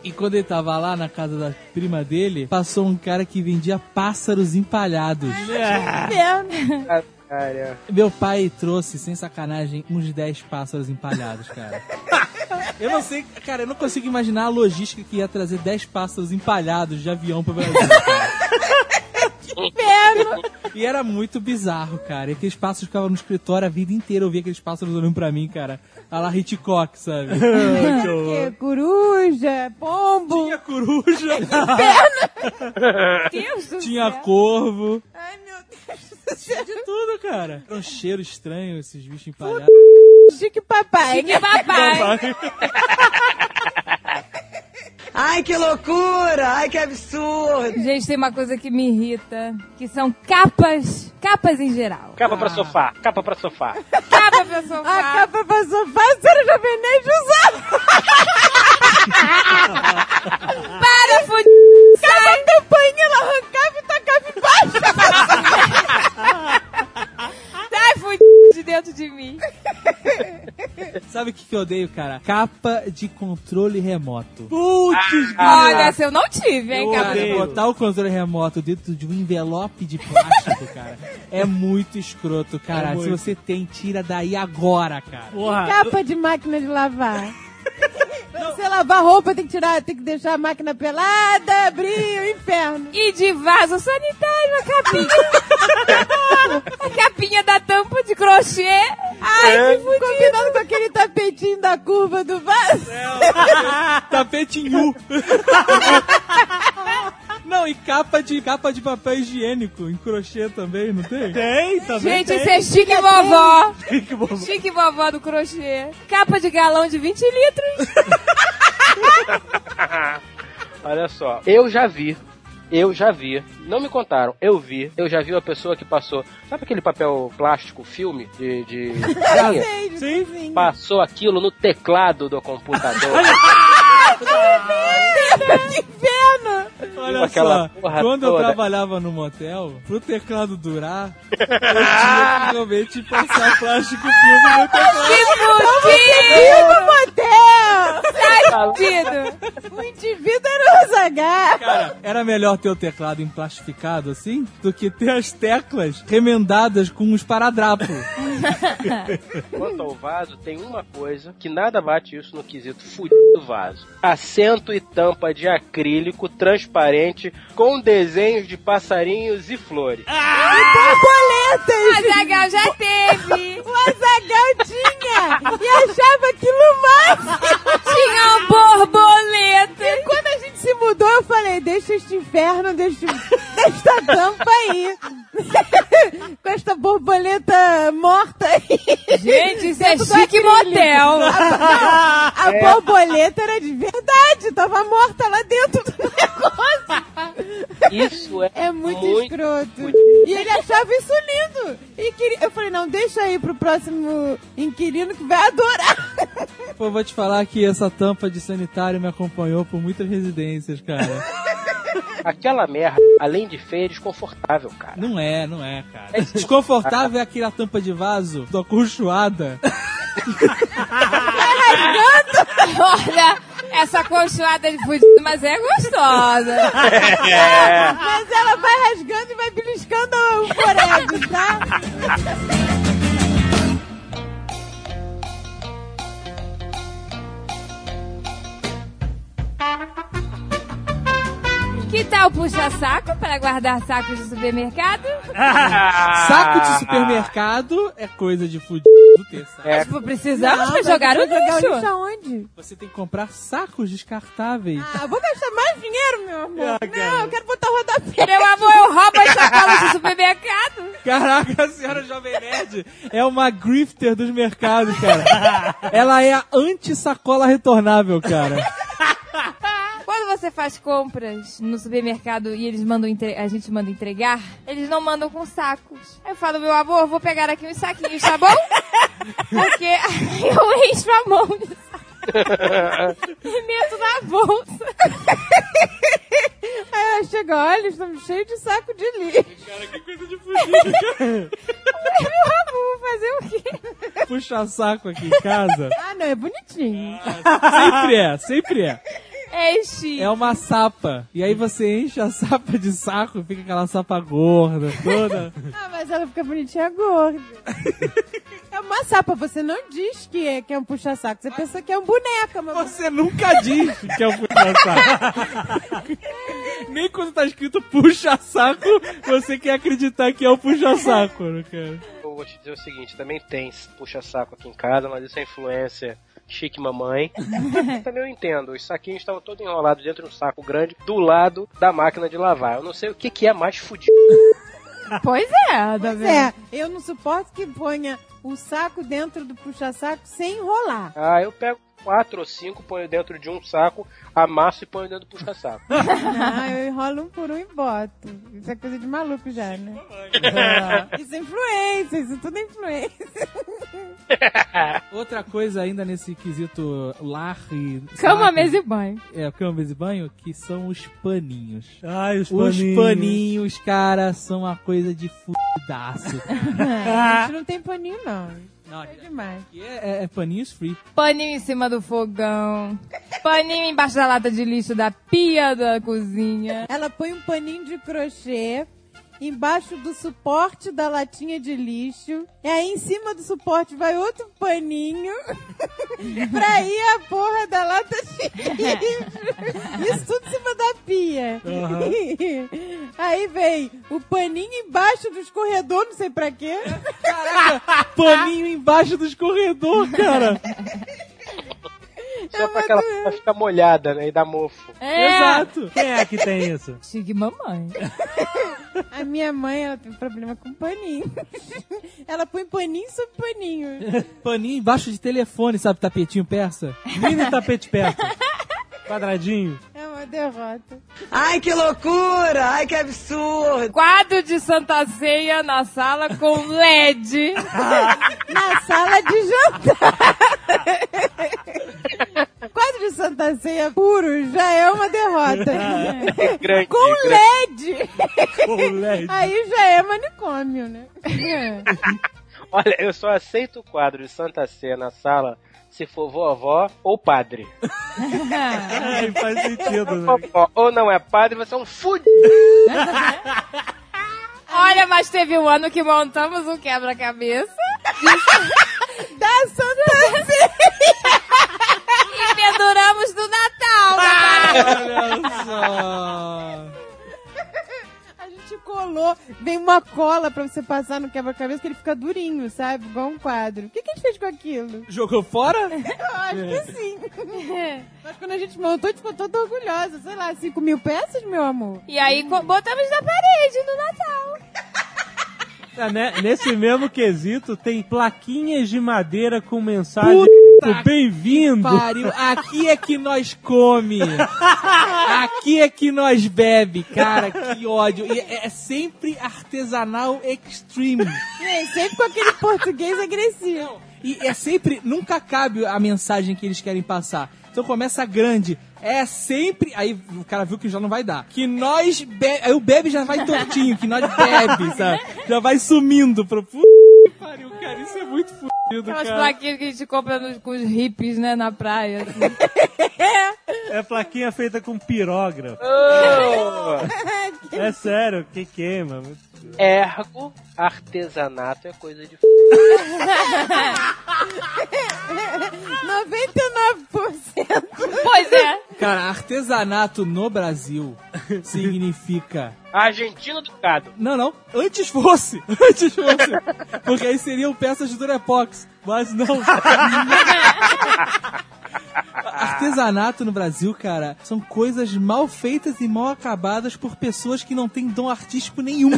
[SPEAKER 5] E quando ele tava lá na casa da prima dele, passou um cara que vendia pássaros empalhados.
[SPEAKER 4] Inferno.
[SPEAKER 3] Cara,
[SPEAKER 5] Meu pai trouxe, sem sacanagem, uns 10 pássaros empalhados, cara. Eu não sei, cara, eu não consigo imaginar a logística que ia trazer 10 pássaros empalhados de avião pro Brasil, cara. E era muito bizarro, cara. E aqueles pássaros ficavam no escritório a vida inteira. Eu via aqueles pássaros olhando pra mim, cara. A la Hitchcock, sabe?
[SPEAKER 4] Que coruja, pombo.
[SPEAKER 5] Tinha coruja,
[SPEAKER 2] Deus do
[SPEAKER 5] tinha
[SPEAKER 2] céu.
[SPEAKER 5] corvo.
[SPEAKER 4] Ai, meu Deus do céu.
[SPEAKER 5] Tinha de tudo, cara. Era um cheiro estranho esses bichos empalhados.
[SPEAKER 4] Chique papai.
[SPEAKER 2] Que papai.
[SPEAKER 7] Ai, que loucura! Ai, que absurdo!
[SPEAKER 2] Gente, tem uma coisa que me irrita, que são capas, capas em geral.
[SPEAKER 3] capa pra sofá, capa pra sofá.
[SPEAKER 2] Capa pra sofá.
[SPEAKER 4] A capa pra sofá, Jovem Nerd usava.
[SPEAKER 2] Para, fudido!
[SPEAKER 4] Cada campainha ela arrancava e tacava embaixo.
[SPEAKER 2] De dentro de mim.
[SPEAKER 5] Sabe o que, que eu odeio, cara? Capa de controle remoto.
[SPEAKER 1] Putz,
[SPEAKER 2] Olha, essa eu não tive, hein,
[SPEAKER 1] Eu
[SPEAKER 2] cara.
[SPEAKER 1] odeio.
[SPEAKER 5] Botar o controle remoto dentro de um envelope de plástico, cara, é muito escroto, cara.
[SPEAKER 1] É muito.
[SPEAKER 5] Se você tem, tira daí agora, cara.
[SPEAKER 1] porra.
[SPEAKER 4] Capa de máquina de lavar. Pra você lavar roupa, tem que tirar, tem que deixar a máquina pelada, abrir o inferno.
[SPEAKER 2] E de vaso sanitário, a capinha. a capinha da tampa de crochê. Ai, que fudido.
[SPEAKER 4] Combinando com aquele tapetinho da curva do vaso.
[SPEAKER 5] Tapetinho. Não, e capa de capa de papel higiênico em crochê também, não tem?
[SPEAKER 1] Tem, também
[SPEAKER 2] Gente,
[SPEAKER 1] tem.
[SPEAKER 2] isso é chique vovó.
[SPEAKER 1] Que bom.
[SPEAKER 2] Chique vovó do crochê. Capa de galão de 20 litros.
[SPEAKER 3] Olha só, eu já vi. Eu já vi, não me contaram, eu vi, eu já vi uma pessoa que passou, sabe aquele papel plástico, filme de. de...
[SPEAKER 1] Sim.
[SPEAKER 4] sim.
[SPEAKER 3] Passou aquilo no teclado do computador.
[SPEAKER 4] Que inferno!
[SPEAKER 5] Olha
[SPEAKER 3] Aquela
[SPEAKER 5] só, quando eu
[SPEAKER 3] toda.
[SPEAKER 5] trabalhava no motel, pro teclado durar, eu tinha que realmente passar plástico filme no teclado.
[SPEAKER 2] Que fudido.
[SPEAKER 4] Motel! O indivíduo era o Zagar.
[SPEAKER 5] Cara, era melhor ter o teclado emplastificado assim do que ter as teclas remendadas com uns paradrapos.
[SPEAKER 3] Quanto ao vaso, tem uma coisa que nada bate isso no quesito fudido vaso. Assento e tampa de acrílico transparente com desenhos de passarinhos e flores.
[SPEAKER 4] Borboletas.
[SPEAKER 2] Azagal já teve.
[SPEAKER 4] O Azagal tinha. E achava aquilo máximo.
[SPEAKER 2] Tinha um borboleta.
[SPEAKER 4] E quando gente se mudou, eu falei, deixa este inferno, deixa esta tampa aí. Com esta borboleta morta aí.
[SPEAKER 2] Gente, isso é chique motel.
[SPEAKER 4] A borboleta era de verdade, tava morta lá dentro do negócio.
[SPEAKER 3] Isso é,
[SPEAKER 4] É muito,
[SPEAKER 3] muito
[SPEAKER 4] escroto. E ele achava isso lindo. E queria... Eu falei, não, deixa aí pro próximo inquilino que vai adorar.
[SPEAKER 5] Pô, vou te falar que essa tampa de sanitário me acompanhou por muitas residências, cara.
[SPEAKER 3] Aquela merda, além de feia, é desconfortável, cara.
[SPEAKER 5] Não é, não é, cara. Desconfortável é aquela tampa de vaso do acolchoada.
[SPEAKER 2] Olha, essa conchoada de fudido, mas é gostosa.
[SPEAKER 3] É.
[SPEAKER 4] Mas ela vai rasgando e vai beliscando o forego, tá?
[SPEAKER 2] Que tal puxa-saco para guardar sacos de supermercado?
[SPEAKER 5] Saco de supermercado é coisa de fudido ter, sabe?
[SPEAKER 3] É,
[SPEAKER 2] Tipo, precisamos
[SPEAKER 4] Não,
[SPEAKER 2] pra jogar o lixo.
[SPEAKER 4] lixo aonde?
[SPEAKER 5] Você tem que comprar sacos descartáveis.
[SPEAKER 4] Ah, vou gastar mais dinheiro, meu amor. Não, eu quero botar o rodapé.
[SPEAKER 2] Meu amor, eu roubo as sacolas de supermercado.
[SPEAKER 5] Caraca, a senhora Jovem Nerd é uma grifter dos mercados, cara. Ela é a anti-sacola retornável, cara.
[SPEAKER 2] Quando você faz compras no supermercado e eles mandam entre- a gente manda entregar, eles não mandam com sacos. Aí eu falo, meu amor, vou pegar aqui uns saquinhos, tá bom? Porque aí eu encho a mão de saco. e meto na bolsa.
[SPEAKER 4] Aí ela chega, olha, estamos cheios de saco de lixo.
[SPEAKER 5] Cara, que coisa de fudido.
[SPEAKER 4] Meu amor, vou fazer o quê?
[SPEAKER 5] Puxa saco aqui em casa.
[SPEAKER 4] Ah, não, é bonitinho.
[SPEAKER 5] Sempre é, sempre é.
[SPEAKER 2] Enche.
[SPEAKER 5] É uma sapa. E aí você enche a sapa de saco, fica aquela sapa gorda toda.
[SPEAKER 4] Ah, mas ela fica bonitinha gorda. É uma sapa, você não diz que é, que é um puxa-saco. Você pensa que é um boneca, meu
[SPEAKER 5] Você nunca diz que é um puxa-saco. Nem quando tá escrito puxa-saco, você quer acreditar que é um puxa-saco, né, cara?
[SPEAKER 3] eu vou te dizer o seguinte, também tem puxa-saco aqui em casa, mas isso é influência chique mamãe. também eu entendo, os saquinhos estavam todos enrolados dentro de um saco grande do lado da máquina de lavar. Eu não sei o que, que é mais fudido.
[SPEAKER 2] Pois é, tá
[SPEAKER 4] Pois
[SPEAKER 2] vendo?
[SPEAKER 4] é, eu não suporto que ponha o saco dentro do puxa-saco sem enrolar.
[SPEAKER 3] Ah, eu pego quatro ou cinco, ponho dentro de um saco, amasso e ponho dentro do puxa-saco.
[SPEAKER 4] Ah, eu enrolo um por um e boto. Isso é coisa de maluco já, né? Isso é influência, isso tudo é influência.
[SPEAKER 5] Outra coisa ainda nesse quesito lar e...
[SPEAKER 2] Cama,
[SPEAKER 5] saco,
[SPEAKER 2] mesa e banho.
[SPEAKER 5] É, cama, mesa e banho, que são os paninhos.
[SPEAKER 1] Ai, os
[SPEAKER 5] Os
[SPEAKER 1] paninhos.
[SPEAKER 5] paninhos, cara, são uma coisa de fudaço.
[SPEAKER 4] A gente não tem paninho, não.
[SPEAKER 5] Não,
[SPEAKER 4] É demais.
[SPEAKER 5] aqui é, é, é paninhos free.
[SPEAKER 2] Paninho em cima do fogão. Paninho embaixo da lata de lixo da pia da cozinha.
[SPEAKER 4] Ela põe um paninho de crochê embaixo do suporte da latinha de lixo. E aí em cima do suporte vai outro paninho pra ir a porra da lata de lixo. Isso tudo em cima da pia. Aí vem o paninho embaixo do escorredor, não sei pra quê.
[SPEAKER 5] Paninho embaixo do escorredor, cara.
[SPEAKER 3] Só pra aquela pra ficar molhada, né? E dar mofo.
[SPEAKER 2] É.
[SPEAKER 5] Exato.
[SPEAKER 1] Quem é que tem isso?
[SPEAKER 2] Chique mamãe.
[SPEAKER 4] A minha mãe, ela tem problema com paninho. Ela põe paninho sobre paninho.
[SPEAKER 5] Paninho embaixo de telefone, sabe, tapetinho persa?
[SPEAKER 1] Mini tapete perto. Quadradinho.
[SPEAKER 4] É uma derrota.
[SPEAKER 7] Ai, que loucura! Ai, que absurdo!
[SPEAKER 2] Quadro de Santa Ceia na sala com LED.
[SPEAKER 4] Na sala de jantar. Quadro de Santa Ceia puro já é uma derrota.
[SPEAKER 3] Grande.
[SPEAKER 4] Com
[SPEAKER 3] grande.
[SPEAKER 4] LED.
[SPEAKER 1] Com LED.
[SPEAKER 4] Aí já é manicômio, né?
[SPEAKER 3] Olha, eu só aceito o quadro de Santa Ceia na sala se for vovó ou padre.
[SPEAKER 1] É, faz sentido, né?
[SPEAKER 3] Vovó ou não é padre, você é um fudido.
[SPEAKER 2] Olha, mas teve um ano que montamos um quebra-cabeça
[SPEAKER 4] Da Santa Fé!
[SPEAKER 2] e penduramos no Natal.
[SPEAKER 5] Olha só.
[SPEAKER 4] Colou, vem uma cola pra você passar no quebra-cabeça que ele fica durinho, sabe? Igual um quadro. O que, que a gente fez com aquilo?
[SPEAKER 5] Jogou fora?
[SPEAKER 4] Eu acho que sim. Mas quando a gente montou, a gente ficou toda orgulhosa. Sei lá, 5 mil peças, meu amor?
[SPEAKER 2] E aí botamos na parede no Natal.
[SPEAKER 1] Ah, né? Nesse mesmo quesito, tem plaquinhas de madeira com mensagem
[SPEAKER 5] Puta
[SPEAKER 1] bem-vindo.
[SPEAKER 5] Pariu, aqui é que nós come. Aqui é que nós bebe. Cara, que ódio. E é, é sempre artesanal extreme.
[SPEAKER 4] É, sempre com aquele português agressivo.
[SPEAKER 5] E é sempre, nunca cabe a mensagem que eles querem passar. Então começa grande. É sempre. Aí o cara viu que já não vai dar. Que nós bebe. Aí o bebe já vai tortinho, que nós bebe, sabe? Já vai sumindo pro. Puta que pariu, cara. Isso é muito fudido,
[SPEAKER 2] Aquelas
[SPEAKER 5] cara.
[SPEAKER 2] plaquinhas que a gente compra nos- com os hippies, né, na praia. assim.
[SPEAKER 1] É plaquinha feita com pirógrafo.
[SPEAKER 3] Oh,
[SPEAKER 1] É sério, que queima.
[SPEAKER 3] Ergo, artesanato é coisa de
[SPEAKER 4] 99%.
[SPEAKER 2] pois é.
[SPEAKER 5] Cara, artesanato no Brasil significa.
[SPEAKER 3] Argentino do gado.
[SPEAKER 5] Não, não. Antes fosse. Antes fosse. Porque aí seriam peças de Durepox. Mas não. Artesanato no Brasil, cara, são coisas mal feitas e mal acabadas por pessoas que não têm dom artístico nenhum.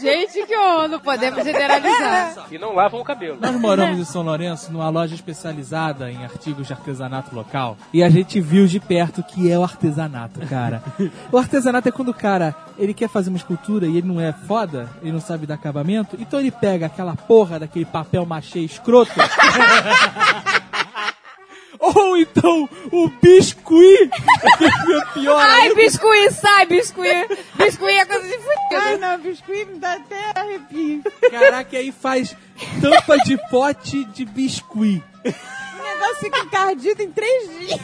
[SPEAKER 2] Gente, que horror. Não podemos generalizar.
[SPEAKER 3] E não lavam o cabelo.
[SPEAKER 5] Nós moramos em São Lourenço, numa loja especializada em artigos de artesanato local, e a gente viu de perto o que é o artesanato, cara. O artesanato é quando o cara, ele quer fazer uma escultura e ele não é foda, ele não sabe dar acabamento, então ele pega aquela porra daquele papel machê escroto. Ou então o biscuit, é pior
[SPEAKER 2] Ai,
[SPEAKER 5] ainda.
[SPEAKER 2] biscuit, sai, biscuit. Biscuit é coisa de
[SPEAKER 4] Ai,
[SPEAKER 2] fudido.
[SPEAKER 4] não, biscuit me dá até arrepio.
[SPEAKER 5] Caraca, aí faz tampa de pote de biscuit.
[SPEAKER 4] O negócio fica encardido em três dias.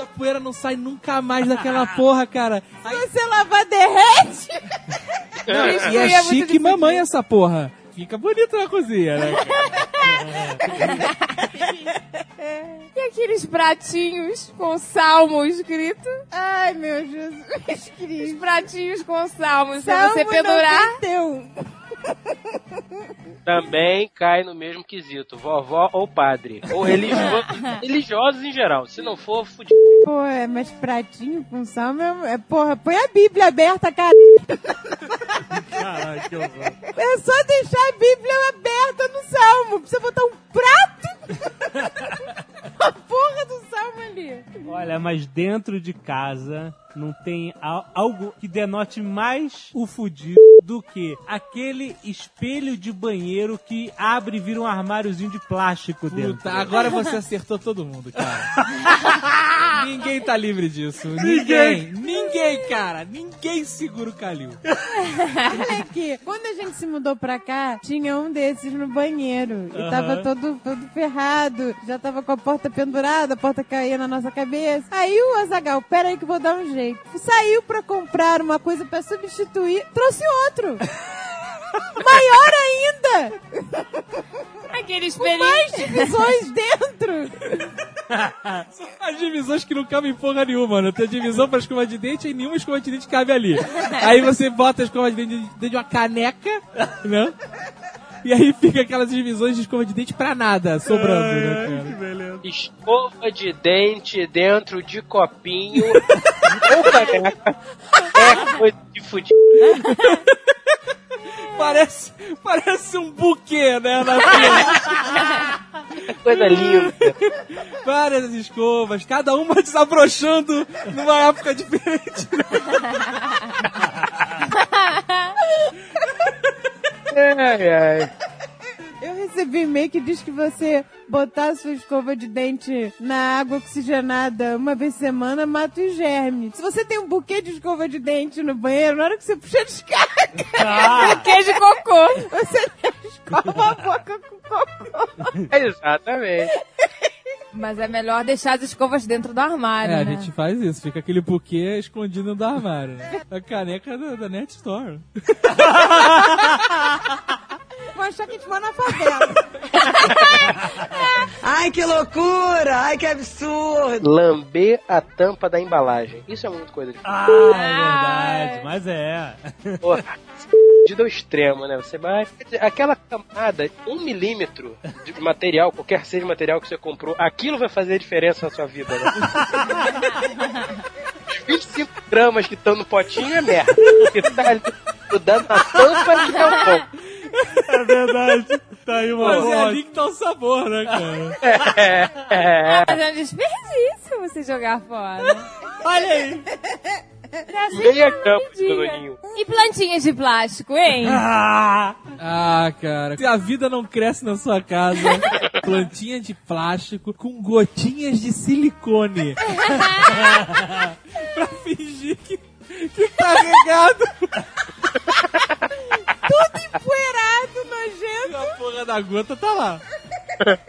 [SPEAKER 5] A poeira não sai nunca mais daquela porra, cara. Aí-
[SPEAKER 4] Se você lavar, derrete.
[SPEAKER 5] Não, e é,
[SPEAKER 2] é
[SPEAKER 5] chique mamãe essa porra. Fica bonito na cozinha, né?
[SPEAKER 2] E aqueles pratinhos com salmo escrito?
[SPEAKER 4] Ai, meu Jesus
[SPEAKER 2] Os
[SPEAKER 4] Cristo.
[SPEAKER 2] pratinhos com salmos pra você
[SPEAKER 4] Salmo
[SPEAKER 2] pendurar.
[SPEAKER 4] 91.
[SPEAKER 3] Também cai no mesmo quesito. Vovó ou padre. Ou religio... religiosos em geral. Se não for, fudido.
[SPEAKER 4] Pô, é, mas pratinho com salmo é, é- Porra, põe a Bíblia aberta, cara.
[SPEAKER 1] Caralho, que horror.
[SPEAKER 4] É só deixar a Bíblia aberta no salmo. Precisa botar um prato. a porra do salmo ali.
[SPEAKER 1] Olha, mas dentro de casa não tem al- algo que denote mais o fudido do que aquele espelho de banheiro que abre e vira um armáriozinho de plástico dentro.
[SPEAKER 5] Puta, agora você acertou todo mundo, cara. Ninguém tá livre disso. Ninguém. Ninguém, cara. Ninguém segura o Calil.
[SPEAKER 4] Olha aqui. Quando a gente se mudou pra cá, tinha um desses no banheiro. E tava todo, todo ferrado. Já tava com a porta pendurada, a porta caía na nossa cabeça. Aí o Azagal, pera aí que eu vou dar um jeito. Saiu pra comprar uma coisa pra substituir, trouxe outro. Maior ainda!
[SPEAKER 2] Aquele
[SPEAKER 4] Com
[SPEAKER 2] espelhinho.
[SPEAKER 4] mais divisões dentro!
[SPEAKER 5] As divisões que não cabem porra nenhuma, mano. Tem divisão pra escova de dente e nenhuma escova de dente cabe ali. Aí você bota a escova de dente dentro de uma caneca, né? E aí fica aquelas divisões de escova de dente pra nada, sobrando, né, cara?
[SPEAKER 1] beleza.
[SPEAKER 3] Escova de dente dentro de copinho ou caneca é coisa de fudido.
[SPEAKER 5] Parece, parece um buquê, né, na
[SPEAKER 3] coisa linda.
[SPEAKER 5] Várias escovas, cada uma desabrochando numa época diferente.
[SPEAKER 3] Ai, ai.
[SPEAKER 4] Eu recebi e-mail que diz que você botar a sua escova de dente na água oxigenada uma vez por semana mata os germes. Se você tem um buquê de escova de dente no banheiro, na hora que você puxa a descarga,
[SPEAKER 1] Ah,
[SPEAKER 2] Queijo de cocô.
[SPEAKER 4] você escova a boca com cocô.
[SPEAKER 3] Exatamente.
[SPEAKER 2] Mas é melhor deixar as escovas dentro do armário,
[SPEAKER 5] É, a
[SPEAKER 2] né?
[SPEAKER 5] gente faz isso. Fica aquele buquê escondido do armário. né? A caneca da, da Net Store.
[SPEAKER 4] Vou achar que a gente mora na favela.
[SPEAKER 7] Ai, que loucura! Ai, que absurdo!
[SPEAKER 3] Lamber a tampa da embalagem. Isso é muito coisa de
[SPEAKER 1] Ah, é verdade, mas é.
[SPEAKER 3] porra. De ao extremo, né? Você vai. Aquela camada, um milímetro de material, qualquer seja o material que você comprou, aquilo vai fazer diferença na sua vida, né? Os 25 gramas que estão no potinho é merda. Porque tá ali grudando na tampa e é o bom.
[SPEAKER 1] É verdade. Tá aí uma
[SPEAKER 5] Mas é
[SPEAKER 1] boa.
[SPEAKER 5] ali que tá o sabor, né, cara?
[SPEAKER 3] É, é.
[SPEAKER 2] Mas é um desperdício você jogar fora.
[SPEAKER 1] Olha aí.
[SPEAKER 3] Meia tampa de.
[SPEAKER 2] E plantinhas de plástico, hein?
[SPEAKER 1] Ah,
[SPEAKER 5] Ah, cara. Se a vida não cresce na sua casa, plantinha de plástico com gotinhas de silicone. pra fingir que, que tá regado.
[SPEAKER 4] Poeirado, nojento.
[SPEAKER 5] A porra da gota tá lá.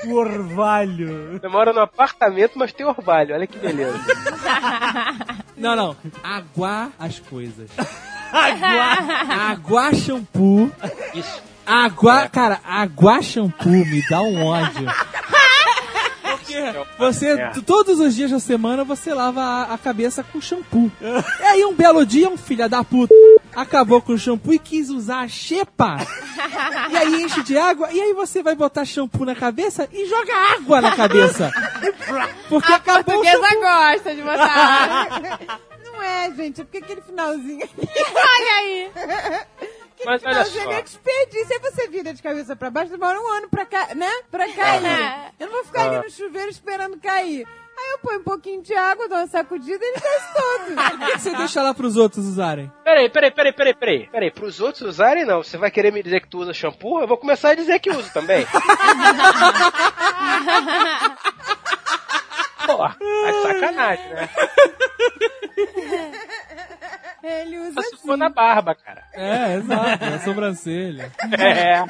[SPEAKER 1] o orvalho.
[SPEAKER 3] Você mora num apartamento, mas tem orvalho. Olha que beleza.
[SPEAKER 5] Não, não. Aguar as coisas.
[SPEAKER 1] Água.
[SPEAKER 5] Aguar shampoo.
[SPEAKER 3] Isso.
[SPEAKER 5] Água, cara, água shampoo me dá um ódio. Porque você,
[SPEAKER 3] É.
[SPEAKER 5] todos os dias da semana, você lava a, a cabeça com shampoo. E aí, um belo dia, um filho da puta acabou com o shampoo e quis usar a xepa. E aí enche de água, e aí você vai botar shampoo na cabeça e joga água na cabeça. Porque acabou o
[SPEAKER 2] Portuguesa
[SPEAKER 5] shampoo.
[SPEAKER 2] gosta de botar.
[SPEAKER 4] Não é, gente, é porque aquele finalzinho
[SPEAKER 2] Olha aí.
[SPEAKER 3] Mas olha
[SPEAKER 4] finalzinho
[SPEAKER 3] só.
[SPEAKER 4] é desperdício. Aí você vira de cabeça pra baixo, demora um ano pra, ca... né? pra cair. Eu não vou ficar ali no chuveiro esperando cair. Aí eu ponho um pouquinho de água, dou uma sacudida e ele desce todo.
[SPEAKER 5] Por que que você deixa lá pros outros usarem?
[SPEAKER 3] Peraí, peraí, peraí, peraí, peraí. Peraí, pros outros usarem não. Você vai querer me dizer que tu usa shampoo? Eu vou começar a dizer que uso também. Porra, tá de sacanagem, né?
[SPEAKER 4] Ele usa
[SPEAKER 3] Só se
[SPEAKER 4] assim.
[SPEAKER 3] for na barba, cara.
[SPEAKER 5] É, exato, na sobrancelha.
[SPEAKER 3] É.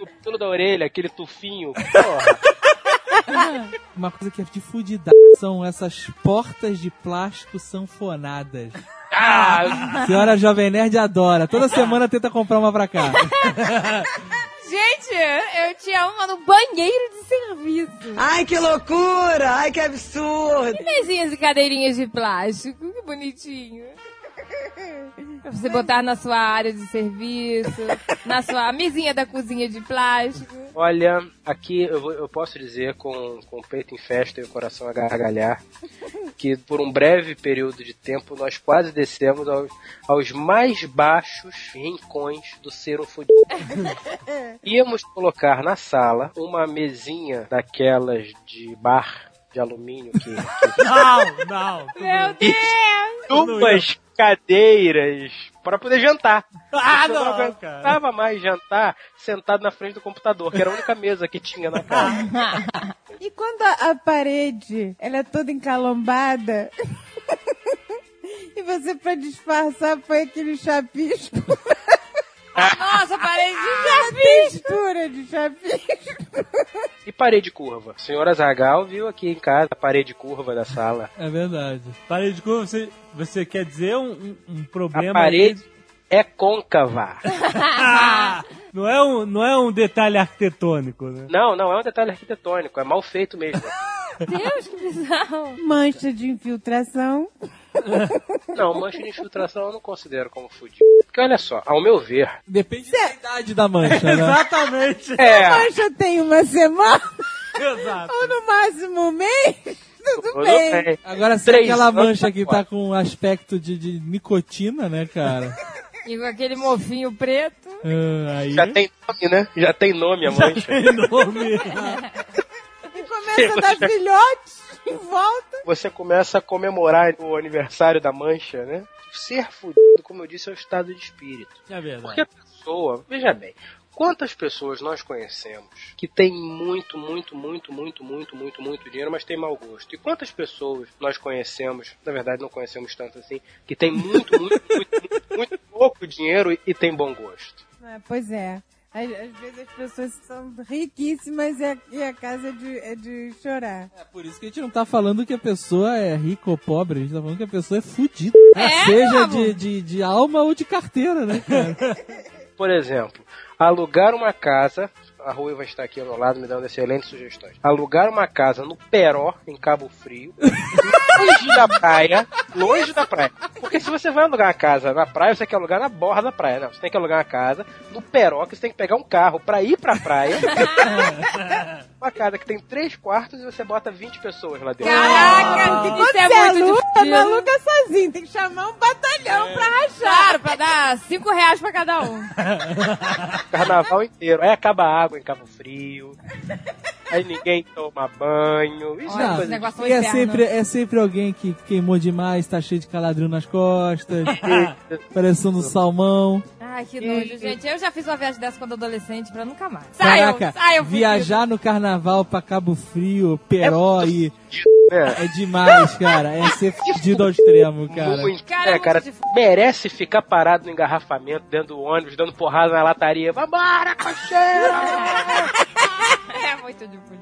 [SPEAKER 3] O pulo da orelha, aquele tufinho. Porra.
[SPEAKER 5] Uma coisa que é de fudida são essas portas de plástico sanfonadas.
[SPEAKER 3] Ah,
[SPEAKER 5] Senhora Jovem Nerd adora. Toda semana tenta comprar uma pra cá.
[SPEAKER 2] Gente, eu tinha uma no banheiro de serviço.
[SPEAKER 7] Ai, que loucura! Ai, que absurdo!
[SPEAKER 2] E mesinhas e cadeirinhas de plástico. Que bonitinho. Pra você botar na sua área de serviço, na sua mesinha da cozinha de plástico.
[SPEAKER 3] olha, aqui eu, vou- eu posso dizer com, com o peito em festa e o coração a gargalhar que por um breve período de tempo nós quase descemos aos, aos mais baixos rincões do ser um fudido. Íamos colocar na sala uma mesinha daquelas de bar de alumínio que, que
[SPEAKER 1] Não, não.
[SPEAKER 2] Meu Deus!
[SPEAKER 3] duas cadeiras para poder jantar.
[SPEAKER 1] Ah,
[SPEAKER 3] não
[SPEAKER 1] não, cara.
[SPEAKER 3] aguentava mais jantar sentado na frente do computador, que era a única mesa que tinha na casa.
[SPEAKER 4] E quando a, a parede ela é toda encalombada e você pra disfarçar põe aquele chapisco,
[SPEAKER 2] Nossa, parei de
[SPEAKER 4] textura de chapisco.
[SPEAKER 3] E parede curva. A senhora Zagal viu aqui em casa a parede curva da sala.
[SPEAKER 5] É verdade.
[SPEAKER 1] Parede de curva, você, você quer dizer um, um- problema...
[SPEAKER 3] A parede é côncava.
[SPEAKER 1] Não, é um, não é um detalhe arquitetônico, né?
[SPEAKER 3] Não, não é um detalhe arquitetônico, é mal feito mesmo.
[SPEAKER 2] Deus, que bizarro.
[SPEAKER 4] Mancha de infiltração.
[SPEAKER 3] Não, mancha de infiltração eu não considero como fudido. Porque olha só, ao meu ver,
[SPEAKER 5] Depende da idade da mancha, né?
[SPEAKER 1] Exatamente.
[SPEAKER 3] é.
[SPEAKER 4] Mancha tem uma semana
[SPEAKER 1] Exato.
[SPEAKER 4] ou no máximo um mês. Tudo
[SPEAKER 3] tudo
[SPEAKER 4] bem.
[SPEAKER 3] bem.
[SPEAKER 5] Agora, se
[SPEAKER 3] Três
[SPEAKER 5] aquela mancha que tá com aspecto de, de nicotina, né, cara?
[SPEAKER 2] E com aquele mofinho preto.
[SPEAKER 5] Ah, aí...
[SPEAKER 3] Já tem nome, né? Já tem nome a mancha.
[SPEAKER 1] Tem nome.
[SPEAKER 4] Começa a dar filhotes em volta.
[SPEAKER 3] Você começa a comemorar o aniversário da mancha, né? Ser fudido, como eu disse, é o estado de espírito.
[SPEAKER 1] É verdade.
[SPEAKER 3] Porque a pessoa, veja bem, quantas pessoas nós conhecemos que tem muito, muito, muito, muito, muito, muito, muito dinheiro, mas tem mau gosto? E quantas pessoas nós conhecemos, na verdade não conhecemos tanto assim, que tem muito, muito, muito, muito, muito pouco dinheiro e, e tem bom gosto?
[SPEAKER 4] Ah, pois é. Às, às vezes as pessoas são riquíssimas e a, e a casa é de, é de chorar.
[SPEAKER 5] É por isso que a gente não tá falando que a pessoa é rica ou pobre, a gente tá falando que a pessoa é fudida.
[SPEAKER 2] É,
[SPEAKER 5] Seja de, de, de alma ou de carteira, né, cara?
[SPEAKER 3] Por exemplo, alugar uma casa. A Rui vai estar aqui ao meu lado me dando excelentes sugestões. Alugar uma casa no Peró, em Cabo Frio, longe da praia, longe da praia. Porque se você vai alugar uma casa na praia, você quer alugar na borda da praia. Não, você tem que alugar uma casa no Peró, que você tem que pegar um carro pra ir pra praia. uma casa que tem três quartos e você bota 20 pessoas lá dentro.
[SPEAKER 2] Caraca,
[SPEAKER 4] Quando
[SPEAKER 2] isso é
[SPEAKER 4] você
[SPEAKER 2] muito
[SPEAKER 4] aluga, não aluga sozinho, tem que chamar um batalhão pra rachar.
[SPEAKER 2] Claro, pra dar 5 reais pra cada um.
[SPEAKER 3] Carnaval inteiro. Aí acaba a água em Cabo Frio. Aí ninguém toma banho. Isso
[SPEAKER 2] Olha,
[SPEAKER 3] é coisa
[SPEAKER 2] negócio é
[SPEAKER 5] é sempre, é sempre alguém que queimou demais, tá cheio de caladril nas costas, parecendo um salmão.
[SPEAKER 2] Ai, que nojo, gente. Eu já fiz uma viagem dessa quando adolescente pra nunca mais.
[SPEAKER 5] Caraca,
[SPEAKER 2] saiam,
[SPEAKER 5] viajar no carnaval pra Cabo Frio, Peró e.
[SPEAKER 3] né?
[SPEAKER 5] É demais, cara. É ser fudido ao extremo, cara.
[SPEAKER 3] Muito,
[SPEAKER 2] Cara,
[SPEAKER 3] é,
[SPEAKER 2] é
[SPEAKER 3] cara, merece ficar parado no engarrafamento, dentro do ônibus, dando porrada na lataria. Vambora, cocheiro!
[SPEAKER 2] É muito difícil.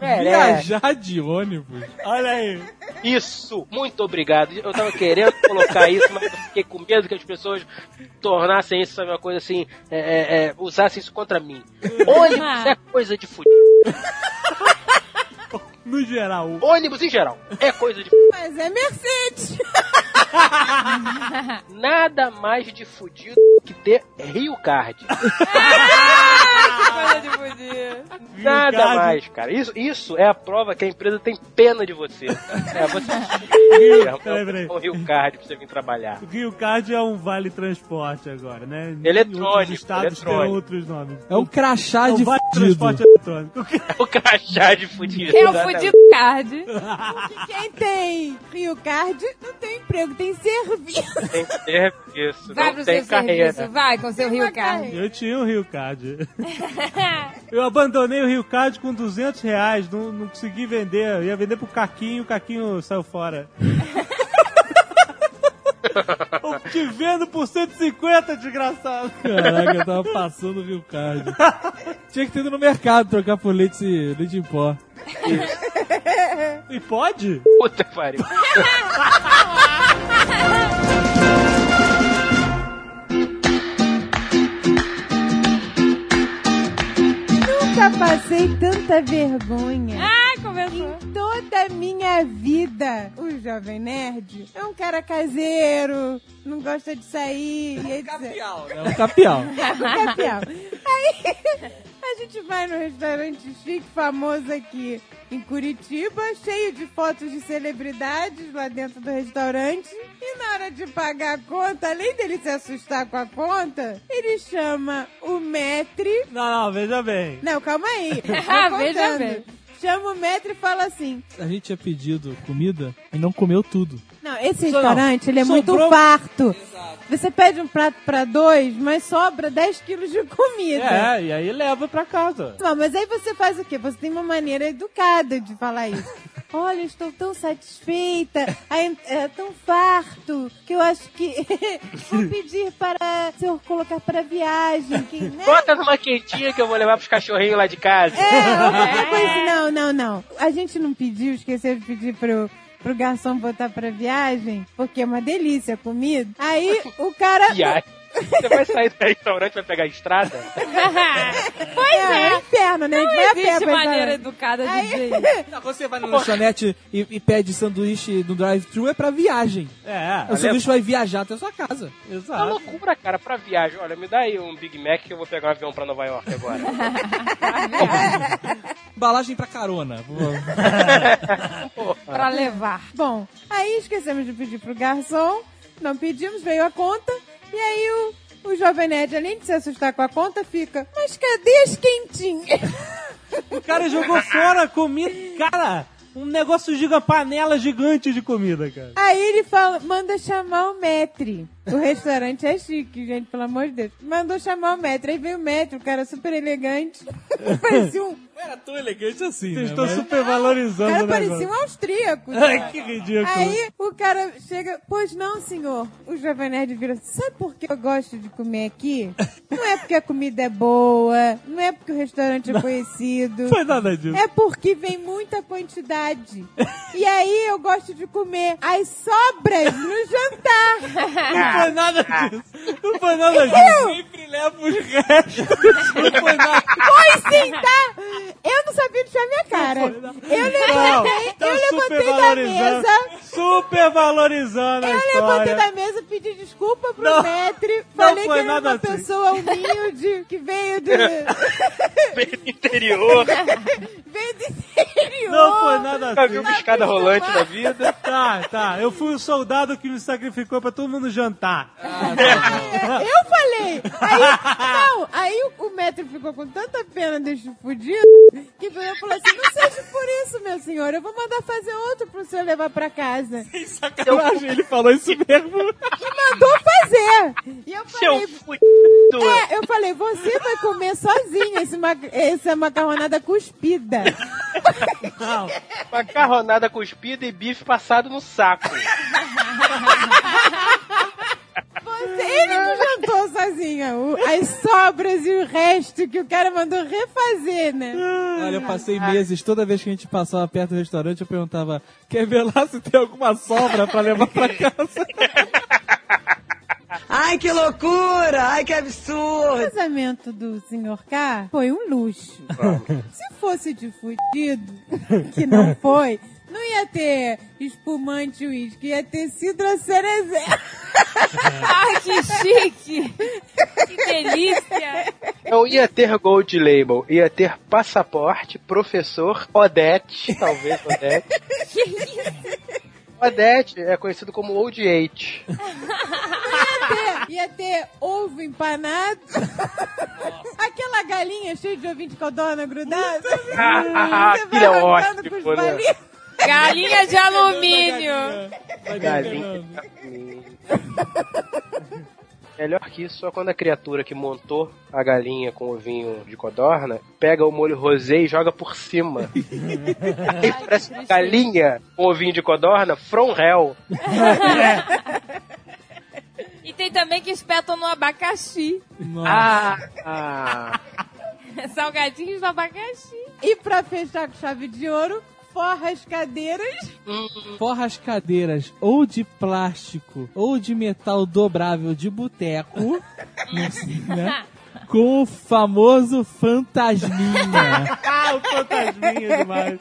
[SPEAKER 3] Merece.
[SPEAKER 5] Viajar de ônibus.
[SPEAKER 1] Olha aí.
[SPEAKER 3] Isso, muito obrigado. Eu tava querendo colocar isso, mas eu fiquei com medo que as pessoas tornassem isso sabe, uma coisa assim, é, é, é, usassem isso contra mim. Ônibus é coisa de fudido.
[SPEAKER 1] No geral.
[SPEAKER 3] Ônibus em geral é coisa de
[SPEAKER 4] Mas é Mercedes.
[SPEAKER 3] Nada mais de fudido que ter Rio Card.
[SPEAKER 2] Coisa de.
[SPEAKER 3] Nada
[SPEAKER 1] Card.
[SPEAKER 3] mais, cara. Isso, isso é a prova que a empresa tem pena de você. É, você
[SPEAKER 1] Peraí, peraí.
[SPEAKER 3] o Rio Card pra você vir trabalhar.
[SPEAKER 1] O Rio Card é um vale transporte agora, né?
[SPEAKER 3] Eletrônico,
[SPEAKER 1] estados
[SPEAKER 3] eletrônico.
[SPEAKER 1] outros nomes.
[SPEAKER 5] É um crachá
[SPEAKER 1] É um
[SPEAKER 5] de
[SPEAKER 1] vale
[SPEAKER 5] fudido.
[SPEAKER 1] transporte eletrônico.
[SPEAKER 3] O crachá de fudido.
[SPEAKER 2] É o
[SPEAKER 3] exatamente.
[SPEAKER 2] Fudido card.
[SPEAKER 4] Quem tem Rio Card não tem emprego, tem serviço.
[SPEAKER 3] Tem isso.
[SPEAKER 2] Vai
[SPEAKER 3] não
[SPEAKER 2] pro
[SPEAKER 3] tem
[SPEAKER 2] seu
[SPEAKER 3] carreira.
[SPEAKER 2] serviço, vai com seu Rio Card.
[SPEAKER 4] carreira.
[SPEAKER 1] Eu tinha o Rio Card. Eu abandonei o Rio Card com 200 reais, não, não consegui vender. Eu ia vender pro Caquinho, o Caquinho saiu fora. Eu te vendo por 150, desgraçado.
[SPEAKER 5] Caraca, eu tava passando o Rio Card. Tinha que ter ido no mercado trocar por leite, leite em pó.
[SPEAKER 1] E pode?
[SPEAKER 3] Puta pariu.
[SPEAKER 4] Nunca passei tanta vergonha.
[SPEAKER 2] Ai, começou.
[SPEAKER 4] Em toda a minha vida, o Jovem Nerd é um cara caseiro, não gosta de sair. E etc.
[SPEAKER 5] É um capial.
[SPEAKER 4] Capial. Aí a gente vai no restaurante chique famoso aqui em Curitiba, cheio de fotos de celebridades lá dentro do restaurante. E na hora de pagar a conta, além dele se assustar com a conta, ele chama o metre.
[SPEAKER 1] Não, não, veja bem.
[SPEAKER 4] Não, calma aí.
[SPEAKER 2] Ah, veja bem.
[SPEAKER 4] Chama o metre e fala assim:
[SPEAKER 5] A gente tinha pedido comida e não comeu tudo.
[SPEAKER 4] Não, esse
[SPEAKER 1] Só não.
[SPEAKER 4] restaurante, ele é
[SPEAKER 1] Sobrou-
[SPEAKER 4] muito farto. Você pede um prato pra dois, mas sobra 10 quilos de comida.
[SPEAKER 1] É, e aí leva pra casa.
[SPEAKER 4] Não, mas aí você faz o quê? Você tem uma maneira educada de falar isso. Olha, eu estou tão satisfeita, é tão farto, que eu acho que vou pedir para o senhor colocar para viagem. Que, né?
[SPEAKER 3] Bota numa quentinha que eu vou levar pros cachorrinhos lá de casa.
[SPEAKER 4] É, coisa assim. Não, não, não. A gente não pediu, esqueceu de pedir pro, pro garçom botar pra viagem, porque é uma delícia a comida. Aí o cara.
[SPEAKER 3] Você vai sair do restaurante e vai pegar a estrada?
[SPEAKER 2] pois
[SPEAKER 4] É,
[SPEAKER 2] é.
[SPEAKER 4] é inferno, né?
[SPEAKER 2] Não
[SPEAKER 4] vai pé
[SPEAKER 2] existe maneira educada de
[SPEAKER 4] Aí-
[SPEAKER 2] dizer isso.
[SPEAKER 5] Não, quando você vai na lanchonete e, e pede sanduíche no drive-thru é pra viagem.
[SPEAKER 1] É,
[SPEAKER 5] O sanduíche vai viajar até a sua casa.
[SPEAKER 3] Uma
[SPEAKER 1] exato.
[SPEAKER 3] loucura, cara, pra viagem. Olha, me dá aí um Big Mac que eu vou pegar um avião pra Nova York agora.
[SPEAKER 5] Embalagem pra carona.
[SPEAKER 2] Pra levar.
[SPEAKER 4] Bom, aí esquecemos de pedir pro garçom, não pedimos, veio a conta, e aí o, o Jovem Nerd, além de se assustar com a conta, fica, mas cadê as quentinhas?
[SPEAKER 1] O cara jogou fora a comida. Cara, um negócio giga panela gigante de comida, cara.
[SPEAKER 4] Aí ele fala, manda chamar o metre. O restaurante é chique, gente, pelo amor de Deus. Mandou chamar o metro. Aí veio o metro, o cara super elegante. Parecia um,
[SPEAKER 5] Não era tão elegante assim,
[SPEAKER 1] Vocês
[SPEAKER 5] né?
[SPEAKER 1] estão
[SPEAKER 5] Mas-
[SPEAKER 4] o
[SPEAKER 1] supervalorizando
[SPEAKER 4] cara
[SPEAKER 1] o
[SPEAKER 4] parecia
[SPEAKER 1] negócio.
[SPEAKER 4] um austríaco.
[SPEAKER 1] Ai, que ridículo.
[SPEAKER 4] Aí o cara chega, pois não, senhor. O Jovem Nerd vira, sabe por que eu gosto de comer aqui? Não é porque a comida é boa, não é porque o restaurante é conhecido.
[SPEAKER 1] Foi nada disso.
[SPEAKER 4] É porque vem muita quantidade. E aí eu gosto de comer as sobras no jantar.
[SPEAKER 1] Não foi nada disso. Não foi nada disso.
[SPEAKER 5] Sempre leva os restos. Não foi nada.
[SPEAKER 4] Foi sim, tá? Eu não sabia deixar minha cara. Eu levantei,
[SPEAKER 1] Tá
[SPEAKER 4] eu levantei da mesa.
[SPEAKER 1] Super valorizando a
[SPEAKER 4] Eu levantei
[SPEAKER 1] história.
[SPEAKER 4] da mesa, pedi desculpa pro
[SPEAKER 1] Não,
[SPEAKER 4] Metri,
[SPEAKER 1] não
[SPEAKER 4] falei que
[SPEAKER 1] foi
[SPEAKER 4] era uma
[SPEAKER 1] nada assim.
[SPEAKER 4] pessoa humilde, que veio do,
[SPEAKER 3] Bem no interior.
[SPEAKER 4] veio do interior.
[SPEAKER 1] Não foi nada
[SPEAKER 3] Nunca viu
[SPEAKER 1] assim.
[SPEAKER 3] uma escada rolante na vida.
[SPEAKER 1] Tá, tá. Eu fui o soldado que me sacrificou pra todo mundo jantar.
[SPEAKER 4] É, Eu falei. Aí, não, aí o, o Metri ficou com tanta pena deste fudido que veio e falou assim: não seja por isso, meu senhor, eu vou mandar fazer outro pro senhor levar pra casa.
[SPEAKER 5] Sacanagem, ele falou isso mesmo.
[SPEAKER 4] E mandou fazer. E eu
[SPEAKER 3] Seu
[SPEAKER 4] falei. É, eu falei, você vai comer sozinho esse ma essa macarronada cuspida.
[SPEAKER 1] Não.
[SPEAKER 3] Macarronada cuspida e bife passado no saco.
[SPEAKER 4] Ele não jantou sozinho. O- as sobras e o resto que o cara mandou refazer, né?
[SPEAKER 5] Olha, eu passei meses, toda vez que a gente passava perto do restaurante, eu perguntava, quer ver lá se tem alguma sobra pra levar pra casa?
[SPEAKER 7] Ai, que loucura! Ai, que
[SPEAKER 4] O
[SPEAKER 7] absurdo!
[SPEAKER 4] casamento do Sr. K foi um luxo. Se fosse de fudido, que não foi, não ia ter espumante uísque, ia ter cidra cerezé.
[SPEAKER 2] Ai, que chique! Que delícia!
[SPEAKER 3] Não ia ter Gold Label, ia ter passaporte, professor, Odete, talvez Odete.
[SPEAKER 2] Que isso?
[SPEAKER 3] Odete é conhecido como Old Eight.
[SPEAKER 4] Ia ter ovo empanado. Aquela galinha cheia de ovinho de codorna grudada.
[SPEAKER 3] Ah,
[SPEAKER 4] Você
[SPEAKER 3] aquilo é
[SPEAKER 4] vai rodando
[SPEAKER 3] ótimo,
[SPEAKER 4] com os
[SPEAKER 3] né?
[SPEAKER 2] Galinha de alumínio!
[SPEAKER 3] Galinha. Melhor que isso, só quando a criatura que montou a galinha com ovinho de codorna pega o molho rosé e joga por cima. Aí parece uma galinha com ovinho de codorna from hell.
[SPEAKER 2] E tem também que espetam no abacaxi.
[SPEAKER 5] Nossa.
[SPEAKER 3] Ah, ah.
[SPEAKER 2] Salgadinhos no abacaxi.
[SPEAKER 4] E pra fechar com chave de ouro, forra as cadeiras.
[SPEAKER 5] Forra as cadeiras ou de plástico ou de metal dobrável de boteco, né? Com o famoso fantasminha.
[SPEAKER 1] Ah, o fantasminha demais.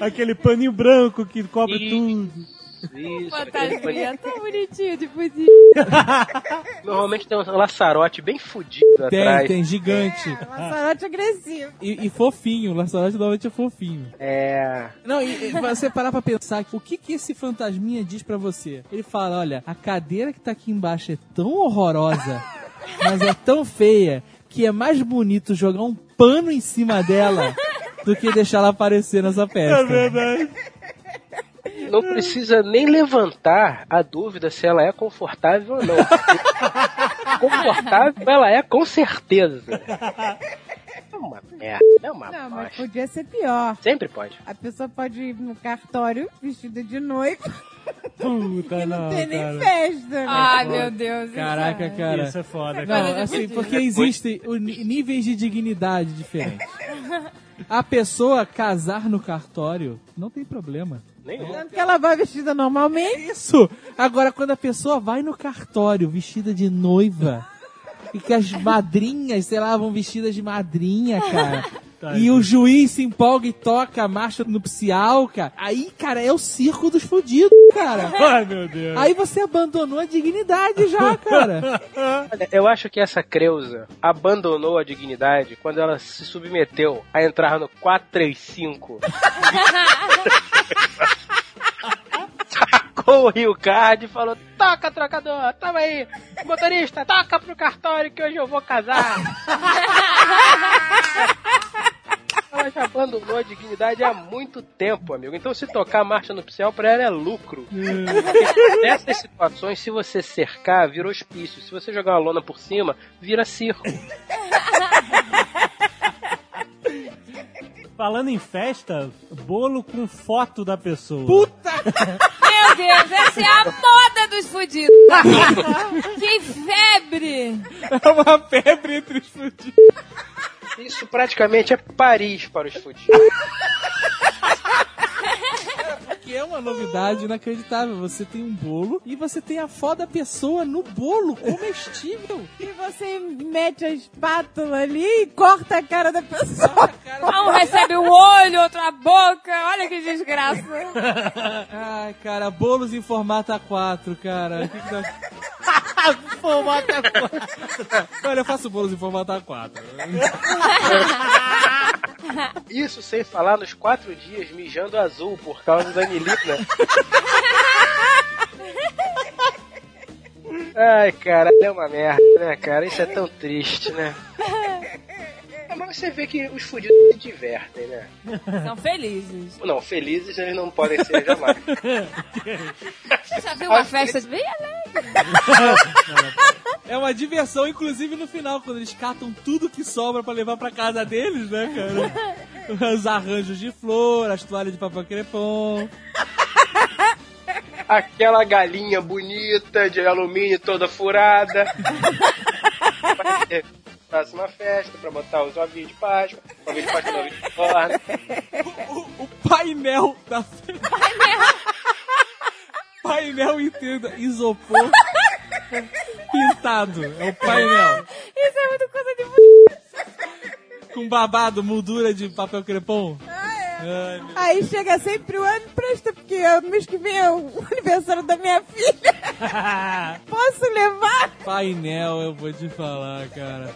[SPEAKER 1] Aquele paninho branco que cobre tudo.
[SPEAKER 3] Isso,
[SPEAKER 2] Fantasminha, tão bonitinho de fuzil.
[SPEAKER 3] Normalmente tem um laçarote bem fudido
[SPEAKER 5] Tem,
[SPEAKER 3] atrás.
[SPEAKER 5] tem, gigante.
[SPEAKER 4] Laçarote agressivo.
[SPEAKER 5] E, e fofinho, o laçarote normalmente é fofinho.
[SPEAKER 3] É.
[SPEAKER 5] Não, e, e você parar pra pensar, o que que esse fantasminha diz pra você? Ele fala, olha, a cadeira que tá aqui embaixo é tão horrorosa, mas é tão feia, que é mais bonito jogar um pano em cima dela do que deixar ela aparecer nessa
[SPEAKER 1] É
[SPEAKER 5] festa.
[SPEAKER 1] verdade.
[SPEAKER 3] Não precisa nem levantar a dúvida se ela é confortável ou não. confortável ela é com certeza. É uma merda, é uma
[SPEAKER 4] Não, mas
[SPEAKER 3] bosta.
[SPEAKER 4] podia ser pior.
[SPEAKER 3] Sempre pode.
[SPEAKER 4] A pessoa pode ir no cartório vestida de noiva
[SPEAKER 1] Puta,
[SPEAKER 4] e não,
[SPEAKER 1] não,
[SPEAKER 4] tem nem
[SPEAKER 1] cara.
[SPEAKER 4] festa, né?
[SPEAKER 2] Ai, meu Deus.
[SPEAKER 5] Caraca, cara.
[SPEAKER 1] Isso é foda,
[SPEAKER 5] Não,
[SPEAKER 1] cara.
[SPEAKER 5] assim, porque existem níveis de dignidade diferentes. A pessoa casar no cartório não tem problema.
[SPEAKER 3] Nenhum.
[SPEAKER 4] Tanto que ela vai vestida normalmente.
[SPEAKER 5] Isso! Agora, quando a pessoa vai no cartório vestida de noiva e que as madrinhas, sei lá, vão vestidas de madrinha, cara. E o juiz se empolga e toca a marcha nupcial, cara. Aí, cara, é o circo dos fudidos, cara.
[SPEAKER 1] Ai, meu Deus.
[SPEAKER 5] Aí você abandonou a dignidade já, cara.
[SPEAKER 3] Eu acho que essa Creuza abandonou a dignidade quando ela se submeteu a entrar no 435. Sacou o Rio Card e falou: Toca, trocador, tamo aí. Motorista, toca pro cartório que hoje eu vou casar. Ela já abandonou a dignidade há muito tempo, amigo. Então se tocar a marcha nupcial pra ela é lucro. Porque Nessas situações, se você cercar, vira hospício. Se você jogar uma lona por cima, vira circo.
[SPEAKER 1] Falando em festa, bolo com foto da pessoa.
[SPEAKER 5] Puta!
[SPEAKER 2] Meu Deus, essa é a moda dos fudidos. que febre.
[SPEAKER 5] É uma febre entre os fudidos.
[SPEAKER 3] Isso praticamente é Paris para os fudidos.
[SPEAKER 5] Que é uma novidade inacreditável. Você tem um bolo e você tem a foda da pessoa no bolo, comestível.
[SPEAKER 4] E você mete a espátula ali e corta a cara da pessoa.
[SPEAKER 2] Um recebe o olho, outro a boca. Olha que desgraça.
[SPEAKER 5] Ai, cara, bolos em formato A4, cara.
[SPEAKER 1] Formato A4.
[SPEAKER 5] Olha, eu faço bolos em formato A4.
[SPEAKER 3] Isso sem falar nos quatro dias mijando azul por causa da anilina. Ai, cara, é uma merda, né, cara? Isso é tão triste, né? É, Mas você vê que os fudidos se divertem, né?
[SPEAKER 2] São felizes.
[SPEAKER 3] Não, felizes eles não podem ser jamais.
[SPEAKER 2] Você já viu uma festa bem alegre?
[SPEAKER 5] É uma diversão, inclusive no final, quando eles catam tudo que sobra pra levar pra casa deles, né, cara? Os arranjos de flor, as toalhas de papel crepom.
[SPEAKER 3] Aquela galinha bonita de alumínio toda furada. Próxima festa pra botar os ovinhos de Páscoa. Ovinho de Páscoa, não, de forno.
[SPEAKER 5] O, o painel da festa. painel inteiro, isopor pintado. É o painel.
[SPEAKER 2] Isso é muito coisa de
[SPEAKER 5] Com babado, moldura de papel crepom. Ai, meu
[SPEAKER 4] Aí chega sempre o ano e presta, porque é mês que vem é o aniversário da minha filha. Posso levar?
[SPEAKER 5] painel, eu vou te falar, cara.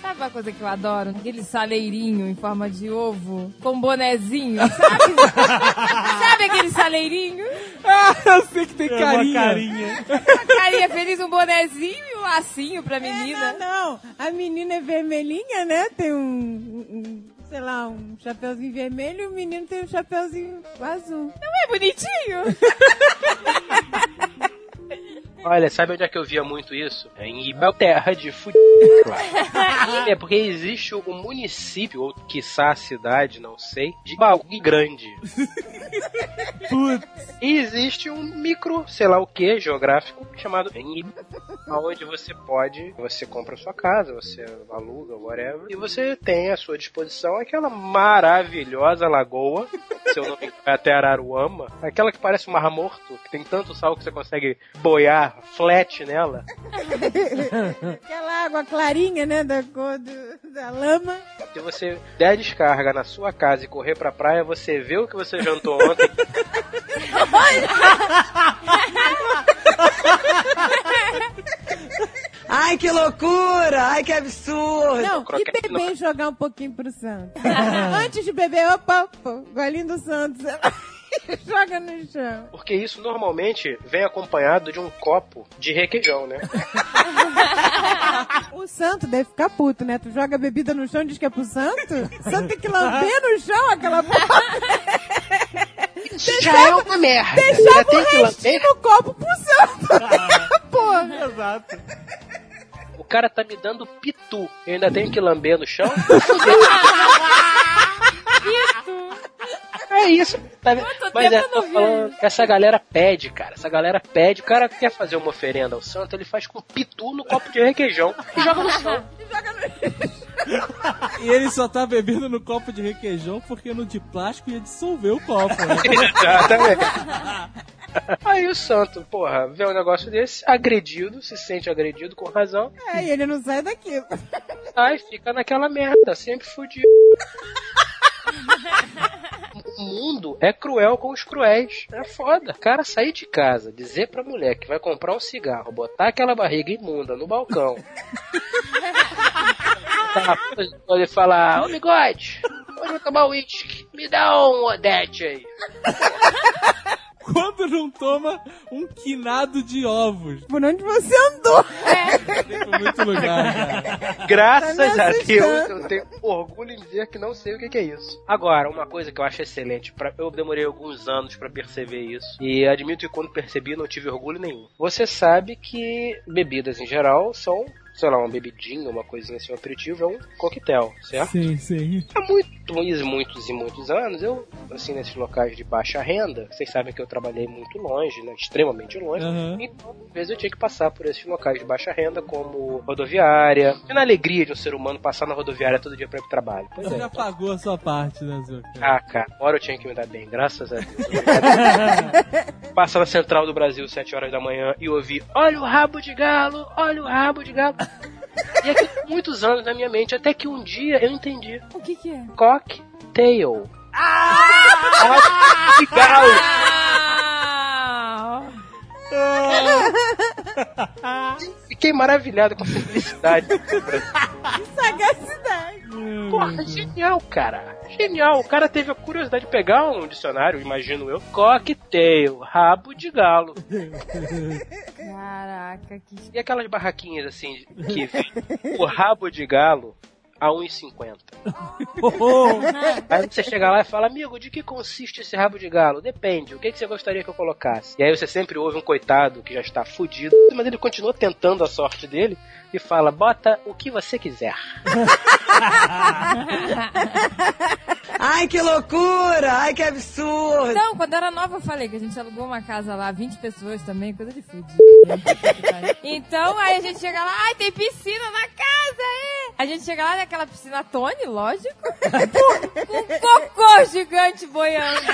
[SPEAKER 2] Sabe uma coisa que eu adoro? Aquele saleirinho em forma de ovo com bonezinho, sabe? sabe aquele saleirinho?
[SPEAKER 5] Ah, eu sei que tem
[SPEAKER 1] É uma
[SPEAKER 5] carinha.
[SPEAKER 1] carinha.
[SPEAKER 2] Uma carinha feliz, um bonezinho e um lacinho pra menina.
[SPEAKER 4] Não, não. A menina é vermelhinha, né? Tem um, um- sei lá, um chapeuzinho vermelho e o menino tem um chapeuzinho azul.
[SPEAKER 2] Não é bonitinho?
[SPEAKER 3] Olha, sabe onde é que eu via muito isso? É Em Ibelterra de fudido. é porque existe um município, ou quiçá a cidade, não sei, de Baú grande.
[SPEAKER 1] Putz.
[SPEAKER 3] E existe um micro, sei lá o que, geográfico, chamado onde você pode, você compra sua casa, você aluga, whatever, e você tem à sua disposição aquela maravilhosa lagoa, seu nome é até Araruama, aquela que parece um mar morto, que tem tanto sal que você consegue boiar flat nela.
[SPEAKER 4] Aquela água clarinha, né? Da cor do- da lama.
[SPEAKER 3] Se você der descarga na sua casa e correr pra praia, você vê o que você jantou ontem.
[SPEAKER 7] Ai, que loucura! Ai, que absurdo!
[SPEAKER 4] Não, e beber e jogar um pouquinho pro santo. Antes de beber, opa, opa, golinho do santo. Joga no chão.
[SPEAKER 3] Porque isso normalmente vem acompanhado de um copo de requeijão, né?
[SPEAKER 4] O santo deve ficar puto, né? Tu joga a bebida no chão e diz que é pro santo? O santo tem que lamber no chão aquela porra.
[SPEAKER 3] Isso já é uma merda.
[SPEAKER 4] Deixava
[SPEAKER 3] tem
[SPEAKER 4] o
[SPEAKER 3] que
[SPEAKER 4] restinho
[SPEAKER 3] lamber.
[SPEAKER 4] no copo pro santo. porra.
[SPEAKER 1] Exato.
[SPEAKER 3] O cara tá me dando pitu. Eu ainda tenho que lamber no chão? É isso. Tá Mas é,
[SPEAKER 2] eu
[SPEAKER 3] tô falando que essa galera pede, cara. Essa galera pede. O cara quer fazer uma oferenda ao santo, ele faz com pitu no copo de requeijão e joga no chão.
[SPEAKER 5] E ele só tá bebendo no copo de requeijão porque no de plástico ia dissolver o copo, né?
[SPEAKER 3] Exatamente. Aí o santo, porra, vê um negócio desse, agredido, se sente agredido com razão,
[SPEAKER 4] É, e ele não sai daquilo.
[SPEAKER 3] sai, fica naquela merda, sempre fudido. O mundo é cruel com os cruéis. É foda. O cara sair de casa, dizer pra mulher que vai comprar um cigarro, botar aquela barriga imunda no balcão. Tá, pode falar, ô bigode, hoje eu vou tomar uísque. Me dá um Odete aí.
[SPEAKER 5] Quando não toma um quinado de ovos.
[SPEAKER 4] Por onde você andou?
[SPEAKER 5] Tem muito lugar, cara.
[SPEAKER 3] Graças
[SPEAKER 4] Tá
[SPEAKER 3] a. Deus, eu tenho orgulho em dizer que não sei o que que é isso. Agora, uma coisa que eu acho excelente, pra, eu demorei alguns anos pra perceber isso, e admito que quando percebi não tive orgulho nenhum. Você sabe que bebidas em geral são, sei lá, uma bebidinha, uma coisinha assim, um aperitivo, é um coquetel, certo?
[SPEAKER 5] Sim, sim.
[SPEAKER 3] Há muitos, muitos e muitos anos, eu, assim, nesses locais de baixa renda, vocês sabem que eu trabalhei muito longe, né, extremamente longe,
[SPEAKER 5] Aham.
[SPEAKER 3] então, às vezes eu tinha que passar por esses locais de baixa renda, como rodoviária. E na alegria de um ser humano passar na rodoviária todo dia pra ir pro trabalho. Pois
[SPEAKER 5] Você
[SPEAKER 3] é.
[SPEAKER 5] já pagou a sua parte, né, Zuka?
[SPEAKER 3] Ah, cara, hora eu tinha que me dar bem, graças a Deus. Passa na central do Brasil, 7 horas da manhã, e ouvir: Olha o rabo de galo, olha o rabo de galo. E aqui muitos anos na minha mente, até que um dia eu entendi.
[SPEAKER 2] O que que é?
[SPEAKER 3] Cocktail. Ah! galo. Fiquei maravilhado com a simplicidade.
[SPEAKER 4] Sagacidade.
[SPEAKER 3] Porra, genial, cara. Genial. O cara teve a curiosidade de pegar um dicionário, imagino eu. Cocktail, rabo de galo.
[SPEAKER 2] Caraca, que
[SPEAKER 3] E aquelas barraquinhas assim, que vem o rabo de galo a 1,50. Aí você chega lá e fala, amigo, de que consiste esse rabo de galo? Depende, o que, que você gostaria que eu colocasse? E aí você sempre ouve um coitado que já está fudido, mas ele continua tentando a sorte dele e fala, bota o que você quiser.
[SPEAKER 7] Ai, que loucura! Ai, que absurdo!
[SPEAKER 2] Então, quando eu era nova, eu falei que a gente alugou uma casa lá, 20 pessoas também, coisa de fudido. então, aí a gente chega lá, ai, tem piscina na casa, é! A gente chega lá naquela piscina Tony, lógico, com um cocô gigante boiando.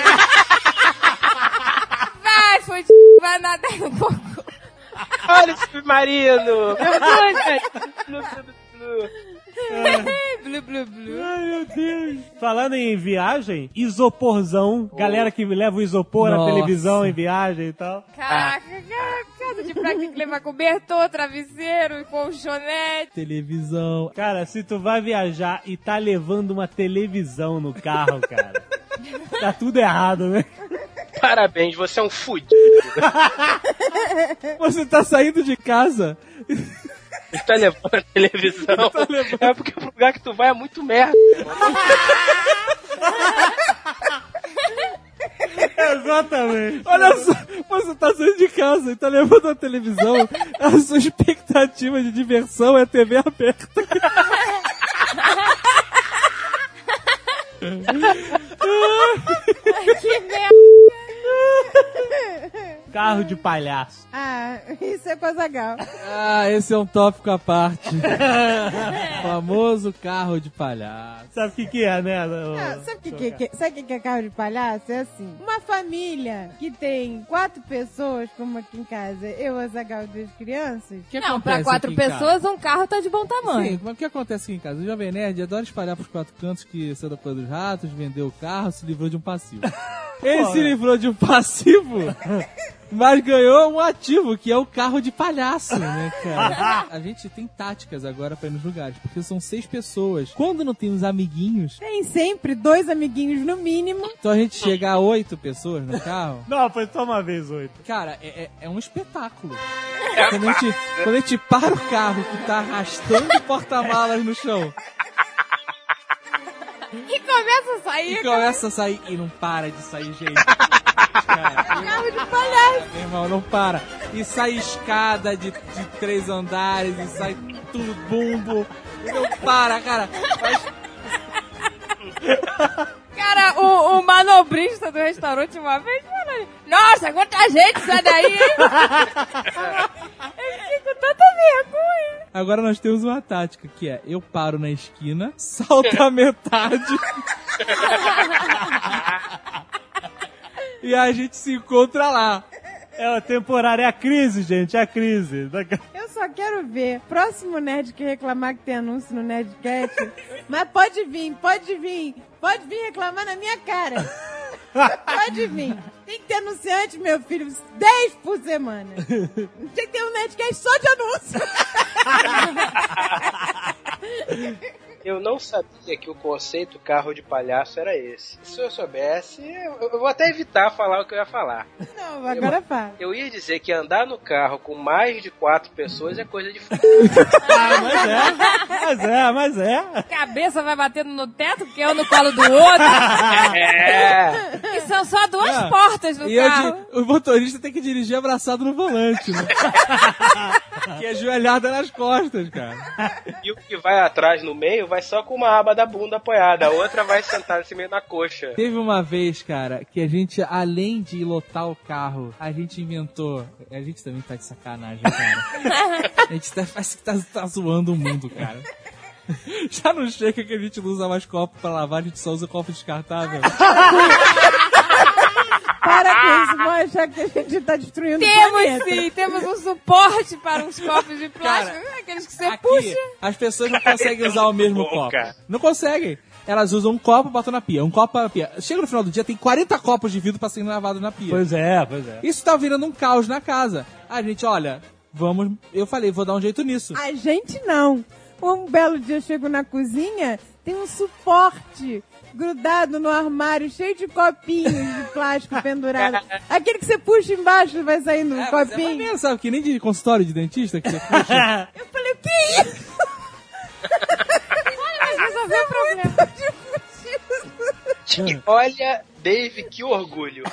[SPEAKER 2] Vai, fudido, vai nadar no cocô.
[SPEAKER 3] Olha o submarino! Meu Deus, velho!
[SPEAKER 2] Blu, blu, blu.
[SPEAKER 1] Ai, meu Deus. Falando em viagem, isoporzão. Galera que leva o isopor na
[SPEAKER 5] Nossa.
[SPEAKER 1] televisão em viagem e tal.
[SPEAKER 2] Caraca, cara, casa de praia que levar cobertor, travesseiro, colchonete.
[SPEAKER 5] Televisão.
[SPEAKER 1] Cara, se tu vai viajar e tá levando uma televisão no carro, cara, tá tudo errado, né?
[SPEAKER 3] Parabéns, você é um fudido.
[SPEAKER 5] Você tá saindo de casa.
[SPEAKER 3] Você tá levando a televisão. É porque pro lugar que tu vai é muito merda.
[SPEAKER 1] Exatamente.
[SPEAKER 5] Olha só, você tá saindo de casa e tá levando a televisão. A sua expectativa de diversão é TV aberta.
[SPEAKER 2] Que merda.
[SPEAKER 1] Carro de palhaço.
[SPEAKER 4] Ah, isso é legal.
[SPEAKER 5] Ah, esse é um tópico à parte. Famoso carro de palhaço.
[SPEAKER 1] Sabe o que que é, né?
[SPEAKER 4] Ah, sabe o que, que, que- sabe o que que é carro de palhaço? É assim, uma família que tem quatro pessoas, como aqui em casa, eu, a Zagal e duas crianças,
[SPEAKER 5] que
[SPEAKER 2] Não, pra quatro pessoas, um carro tá de bom tamanho.
[SPEAKER 5] Sim, mas o que acontece aqui em casa? O Jovem Nerd adora espalhar pros quatro cantos que saiu da Coisa dos Ratos, vendeu o carro, se livrou de um passivo. Ele se livrou de um passivo, mas ganhou um ativo, que é o carro de palhaço, né, cara? A gente tem táticas agora pra ir nos lugares, porque são seis pessoas. Quando não tem os amiguinhos,
[SPEAKER 4] tem sempre dois amiguinhos no mínimo.
[SPEAKER 5] então a gente chega a oito pessoas no carro.
[SPEAKER 1] Não, foi só uma vez oito.
[SPEAKER 5] Cara, é, é- é um espetáculo. Quando a, gente, quando a gente para o carro que tá arrastando o porta-malas no chão
[SPEAKER 2] E começa a sair.
[SPEAKER 5] e começa a sair e não para de sair gente. Cara,
[SPEAKER 4] Carro de palhaço.
[SPEAKER 5] meu irmão, não para. E sai escada de, de três andares e sai tudo bumbo. Não para, cara. Mas
[SPEAKER 2] Cara, o, o manobrista do restaurante uma vez falou: Nossa, quanta gente sai daí, hein? Eu fiquei com tanta vergonha.
[SPEAKER 5] agora nós temos uma tática que é: eu paro na esquina, salto a metade. e a gente se encontra lá.
[SPEAKER 1] É a temporária, é a crise, gente, é a crise.
[SPEAKER 4] Eu só quero ver. Próximo nerd que reclamar que tem anúncio no Nerdcast. mas pode vir, pode vir. Pode vir reclamar na minha cara. Pode vir. Tem que ter anunciante, meu filho. 10 por semana. Tem que ter um Nerdcast só de anúncio.
[SPEAKER 3] Eu não sabia que o conceito carro de palhaço era esse. Se eu soubesse, eu, eu vou até evitar falar o que eu ia falar.
[SPEAKER 4] Não, agora fala.
[SPEAKER 3] Eu ia dizer que andar no carro com mais de quatro pessoas é coisa de f...
[SPEAKER 1] Ah, mas é. Mas é, mas é.
[SPEAKER 2] Cabeça vai batendo no teto, porque é um no colo do outro.
[SPEAKER 3] É.
[SPEAKER 2] e são só duas
[SPEAKER 5] Ah.
[SPEAKER 2] portas no
[SPEAKER 5] E
[SPEAKER 2] carro.
[SPEAKER 5] di- o motorista tem que dirigir abraçado no volante, né? que é joelhada nas costas, cara.
[SPEAKER 3] E o que vai atrás no meio vai só com uma aba da bunda apoiada, a outra vai sentar nesse meio na coxa.
[SPEAKER 5] Teve uma vez, cara, que a gente, além de lotar o carro, a gente inventou. A gente também tá de sacanagem, cara. A gente tá, parece que tá, tá zoando o mundo, cara. Já não chega que a gente não usa mais copo pra lavar, a gente só usa copo descartável.
[SPEAKER 4] Para com isso, vão achar que a gente tá destruindo o
[SPEAKER 2] Temos
[SPEAKER 4] planeta.
[SPEAKER 2] sim, temos um suporte para uns copos de plástico,
[SPEAKER 5] Cara,
[SPEAKER 2] aqueles que você
[SPEAKER 5] Aqui,
[SPEAKER 2] puxa.
[SPEAKER 5] as pessoas não conseguem usar o mesmo copo. Não conseguem. Elas usam um copo e botam na pia. Um copo na pia. Chega no final do dia, tem 40 copos de vidro pra serem lavados na pia.
[SPEAKER 1] Pois é, pois é.
[SPEAKER 5] Isso tá virando um caos na casa. A gente, olha, vamos. Eu falei, vou dar um jeito nisso.
[SPEAKER 4] A gente não. Um belo dia eu chego na cozinha, tem um suporte grudado no armário, cheio de copinhos de plástico pendurado. Aquele que você puxa embaixo vai saindo um
[SPEAKER 5] É, mas é
[SPEAKER 4] copinho.
[SPEAKER 5] maneiro, sabe? Que nem de consultório de dentista que você puxa.
[SPEAKER 4] eu falei, o que é isso?
[SPEAKER 2] Mas resolveu o problema.
[SPEAKER 3] Olha, Dave, que orgulho.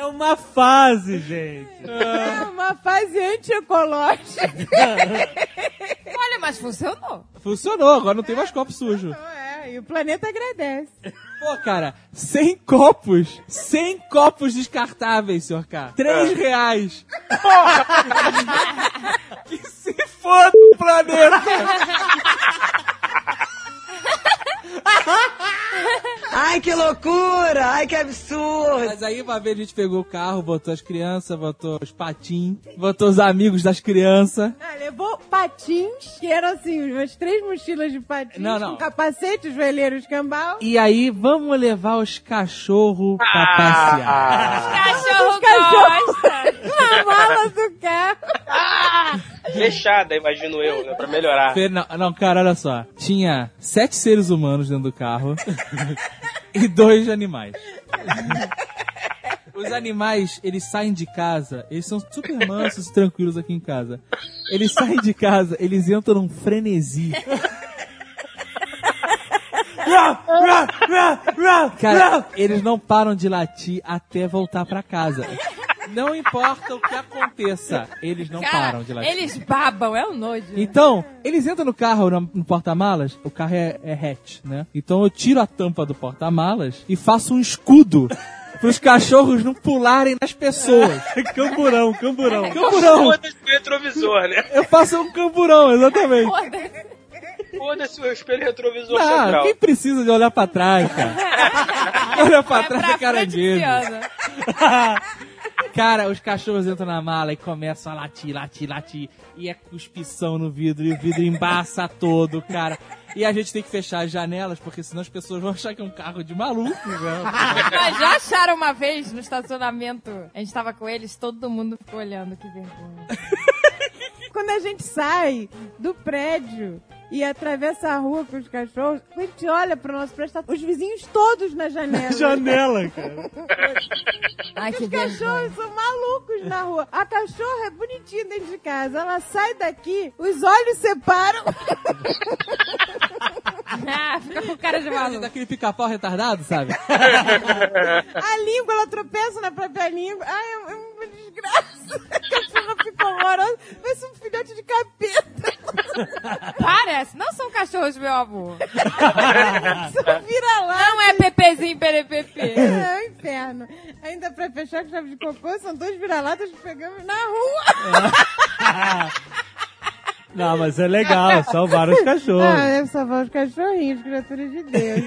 [SPEAKER 1] É uma fase, gente.
[SPEAKER 4] É uma fase antiecológica.
[SPEAKER 2] Olha, mas funcionou.
[SPEAKER 5] Funcionou, agora não tem mais copo sujo.
[SPEAKER 4] É, e o planeta agradece.
[SPEAKER 5] Pô, cara, 100 copos, 100 copos descartáveis, senhor K. 3 reais. que se foda o planeta.
[SPEAKER 7] Ai, que loucura! Ai, que absurdo!
[SPEAKER 5] Mas aí uma vez a gente pegou o carro, botou as crianças, botou os patins, botou os amigos das crianças.
[SPEAKER 4] Ah, levou patins, que eram assim, umas três mochilas de patins,
[SPEAKER 5] Não, não.
[SPEAKER 4] com capacete, joelheiro, escambau.
[SPEAKER 5] E aí, vamos levar os cachorros pra passear.
[SPEAKER 2] Cachorro
[SPEAKER 4] cachorros.
[SPEAKER 2] gosta.
[SPEAKER 4] Na mala do carro.
[SPEAKER 3] Fechada, imagino eu, né? Pra melhorar.
[SPEAKER 5] Não, não, cara, olha só. Tinha sete seres humanos dentro do carro e dois animais. Os animais, eles saem de casa, eles são super mansos e tranquilos aqui em casa. Eles saem de casa, eles entram num frenesi. Cara, eles não param de latir até voltar pra casa. Não importa o que aconteça, eles não
[SPEAKER 2] Cara,
[SPEAKER 5] param de latir.
[SPEAKER 2] eles babam, é um nojo.
[SPEAKER 5] Então, eles entram no carro, no, no porta-malas, o carro é, é hatch, né? Então eu tiro a tampa do porta-malas e faço um escudo pros cachorros não pularem nas pessoas.
[SPEAKER 1] camburão, camburão.
[SPEAKER 5] Camburão!
[SPEAKER 3] Foda-se o retrovisor, né?
[SPEAKER 5] Eu faço um camburão, exatamente.
[SPEAKER 2] Foda-se.
[SPEAKER 3] O espelho retrovisor
[SPEAKER 5] Ah,
[SPEAKER 3] central.
[SPEAKER 5] quem precisa de olhar pra trás, cara? Olha pra
[SPEAKER 2] É
[SPEAKER 5] trás
[SPEAKER 2] pra
[SPEAKER 5] é caranguejo. Cara, os cachorros entram na mala e começam a latir, latir, latir. E é cuspição no vidro, e o vidro embaça todo, cara. E a gente tem que fechar as janelas, porque senão as pessoas vão achar que é um carro de maluco, né?
[SPEAKER 2] Mas já acharam uma vez no estacionamento? A gente tava com eles, todo mundo ficou olhando, que vergonha.
[SPEAKER 4] Quando a gente sai do prédio e atravessa a rua com os cachorros, a gente olha pro nosso tá os vizinhos todos na janela.
[SPEAKER 1] Janela, cara.
[SPEAKER 2] Ai,
[SPEAKER 4] Os
[SPEAKER 2] vergonha.
[SPEAKER 4] cachorros são malucos na rua. A cachorra é bonitinha dentro de casa. Ela sai daqui, os olhos separam.
[SPEAKER 2] Ah, fica com cara de maluco.
[SPEAKER 5] Daquele pica-pau retardado, sabe?
[SPEAKER 4] A língua, ela tropeça na própria língua. Ai, é uma desgraça. A cachorra fica horrorosa. Parece um filhote de capeta.
[SPEAKER 2] Parece, não são cachorros, meu amor.
[SPEAKER 4] Só vira lá.
[SPEAKER 2] Não é pepezinho perepepe.
[SPEAKER 4] É um inferno. Ainda pra fechar com chave de cocô, são dois vira-latas que pegamos na rua.
[SPEAKER 1] Não, mas é legal, salvaram os cachorros.
[SPEAKER 4] Ah, deve salvar os cachorrinhos, criaturas de Deus.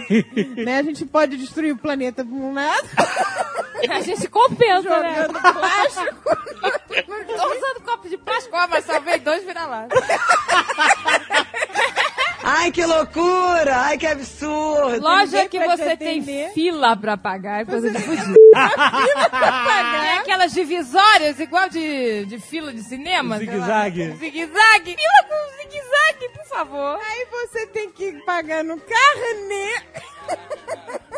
[SPEAKER 4] né? A gente pode destruir o planeta por um lado,
[SPEAKER 2] A gente compensa, né?
[SPEAKER 4] jogando plástico.
[SPEAKER 2] Tô usando copo de plástico, ó, mas salvei dois vira-latas.
[SPEAKER 7] Ai, que loucura! Ai, que absurdo!
[SPEAKER 2] Loja que
[SPEAKER 4] pra te
[SPEAKER 2] você tem fila pra pagar, é coisa de fudido.
[SPEAKER 4] pagar.
[SPEAKER 2] É aquelas divisórias igual de, de fila de cinema.
[SPEAKER 1] Zigue-zague.
[SPEAKER 2] Zigue-zague. Fila com zigue-zague, por favor.
[SPEAKER 4] Aí você tem que pagar no carnê,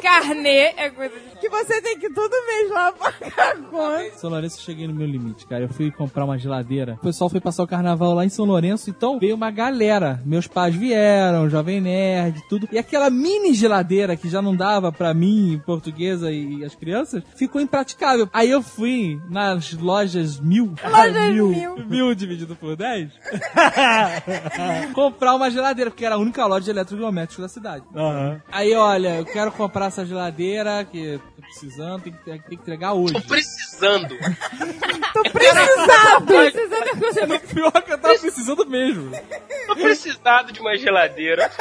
[SPEAKER 2] Carnê é coisa de...
[SPEAKER 4] que você tem que todo mês lá pagar conta.
[SPEAKER 5] São Lourenço, eu cheguei no meu limite, cara. Eu fui comprar uma geladeira. O pessoal foi passar o carnaval lá em São Lourenço, então veio uma galera. Meus pais vieram, Jovem Nerd, tudo. E aquela mini geladeira que já não dava pra mim, portuguesa e as crianças, ficou impraticável. Aí eu fui nas lojas mil.
[SPEAKER 4] Lojas mil.
[SPEAKER 5] Mil dividido por 10. comprar uma geladeira, porque era a única loja de eletrodomésticos da cidade. Aí, olha, eu quero comprar essa geladeira que tô precisando, tem que, tem que entregar hoje.
[SPEAKER 3] Tô precisando.
[SPEAKER 4] Tô precisado.
[SPEAKER 2] Precisando de coisa
[SPEAKER 5] No pior que eu tava precisando mesmo.
[SPEAKER 3] Tô precisado de uma geladeira.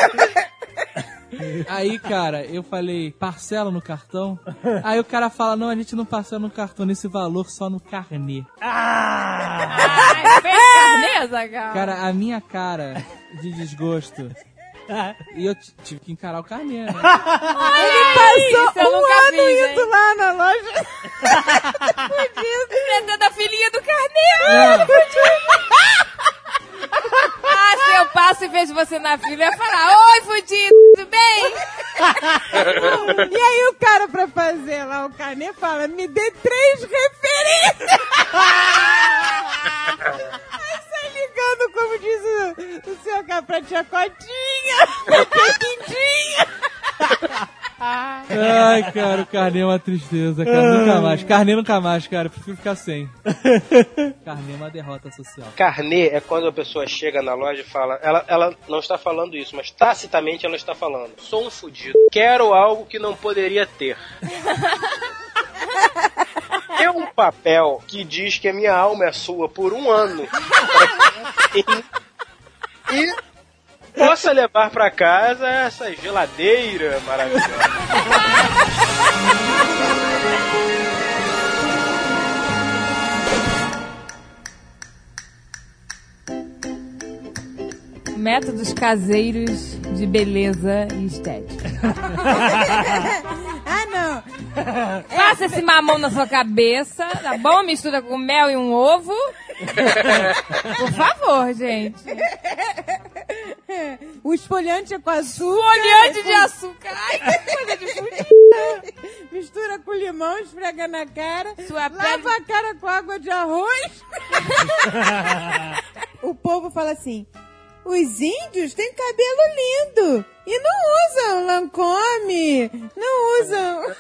[SPEAKER 5] Aí, cara, eu falei, parcela no cartão? Aí o cara fala, não, a gente não parcela no cartão, nesse valor só no carnê.
[SPEAKER 2] Ai, fez carnê, Zagal?
[SPEAKER 5] Cara, a minha cara de desgosto. E eu tive que encarar o carnê, né?
[SPEAKER 4] Passou
[SPEAKER 2] isso eu
[SPEAKER 4] um
[SPEAKER 2] nunca
[SPEAKER 4] ano
[SPEAKER 2] fiz, hein?
[SPEAKER 4] indo lá na loja.
[SPEAKER 2] Lembrando da filhinha do carnê. Ah, se eu passo e vejo você na fila, eu ia falar, oi, fudido, tudo bem?
[SPEAKER 4] E aí o cara pra fazer lá o carnê fala, me dê três referências. Como diz o, o senhor cá, pra tia Cotinha, pra Quintinha.
[SPEAKER 5] Ai, cara, o carnê é uma tristeza, cara. Nunca mais. Carnê nunca mais, cara. Prefiro ficar sem. Carnê é uma derrota social.
[SPEAKER 3] Carnê é quando a pessoa chega na loja e fala. Ela, ela não está falando isso, mas tacitamente ela está falando. Sou um fudido. Quero algo que não poderia ter. É um papel que diz que a minha alma é sua por um ano. e possa levar pra casa essa geladeira maravilhosa.
[SPEAKER 2] Métodos caseiros de beleza e estética. Faça esse mamão na sua cabeça, tá bom? Mistura com mel e um ovo. Por favor, gente.
[SPEAKER 4] O esfoliante é com açúcar.
[SPEAKER 2] Folhante de açúcar. Ai, que coisa de.
[SPEAKER 4] Mistura com limão, esfrega na cara.
[SPEAKER 2] Sua
[SPEAKER 4] Lava
[SPEAKER 2] pele...
[SPEAKER 4] a cara com água de arroz. o povo fala assim: os índios têm cabelo lindo e não usam Lancome, não usam,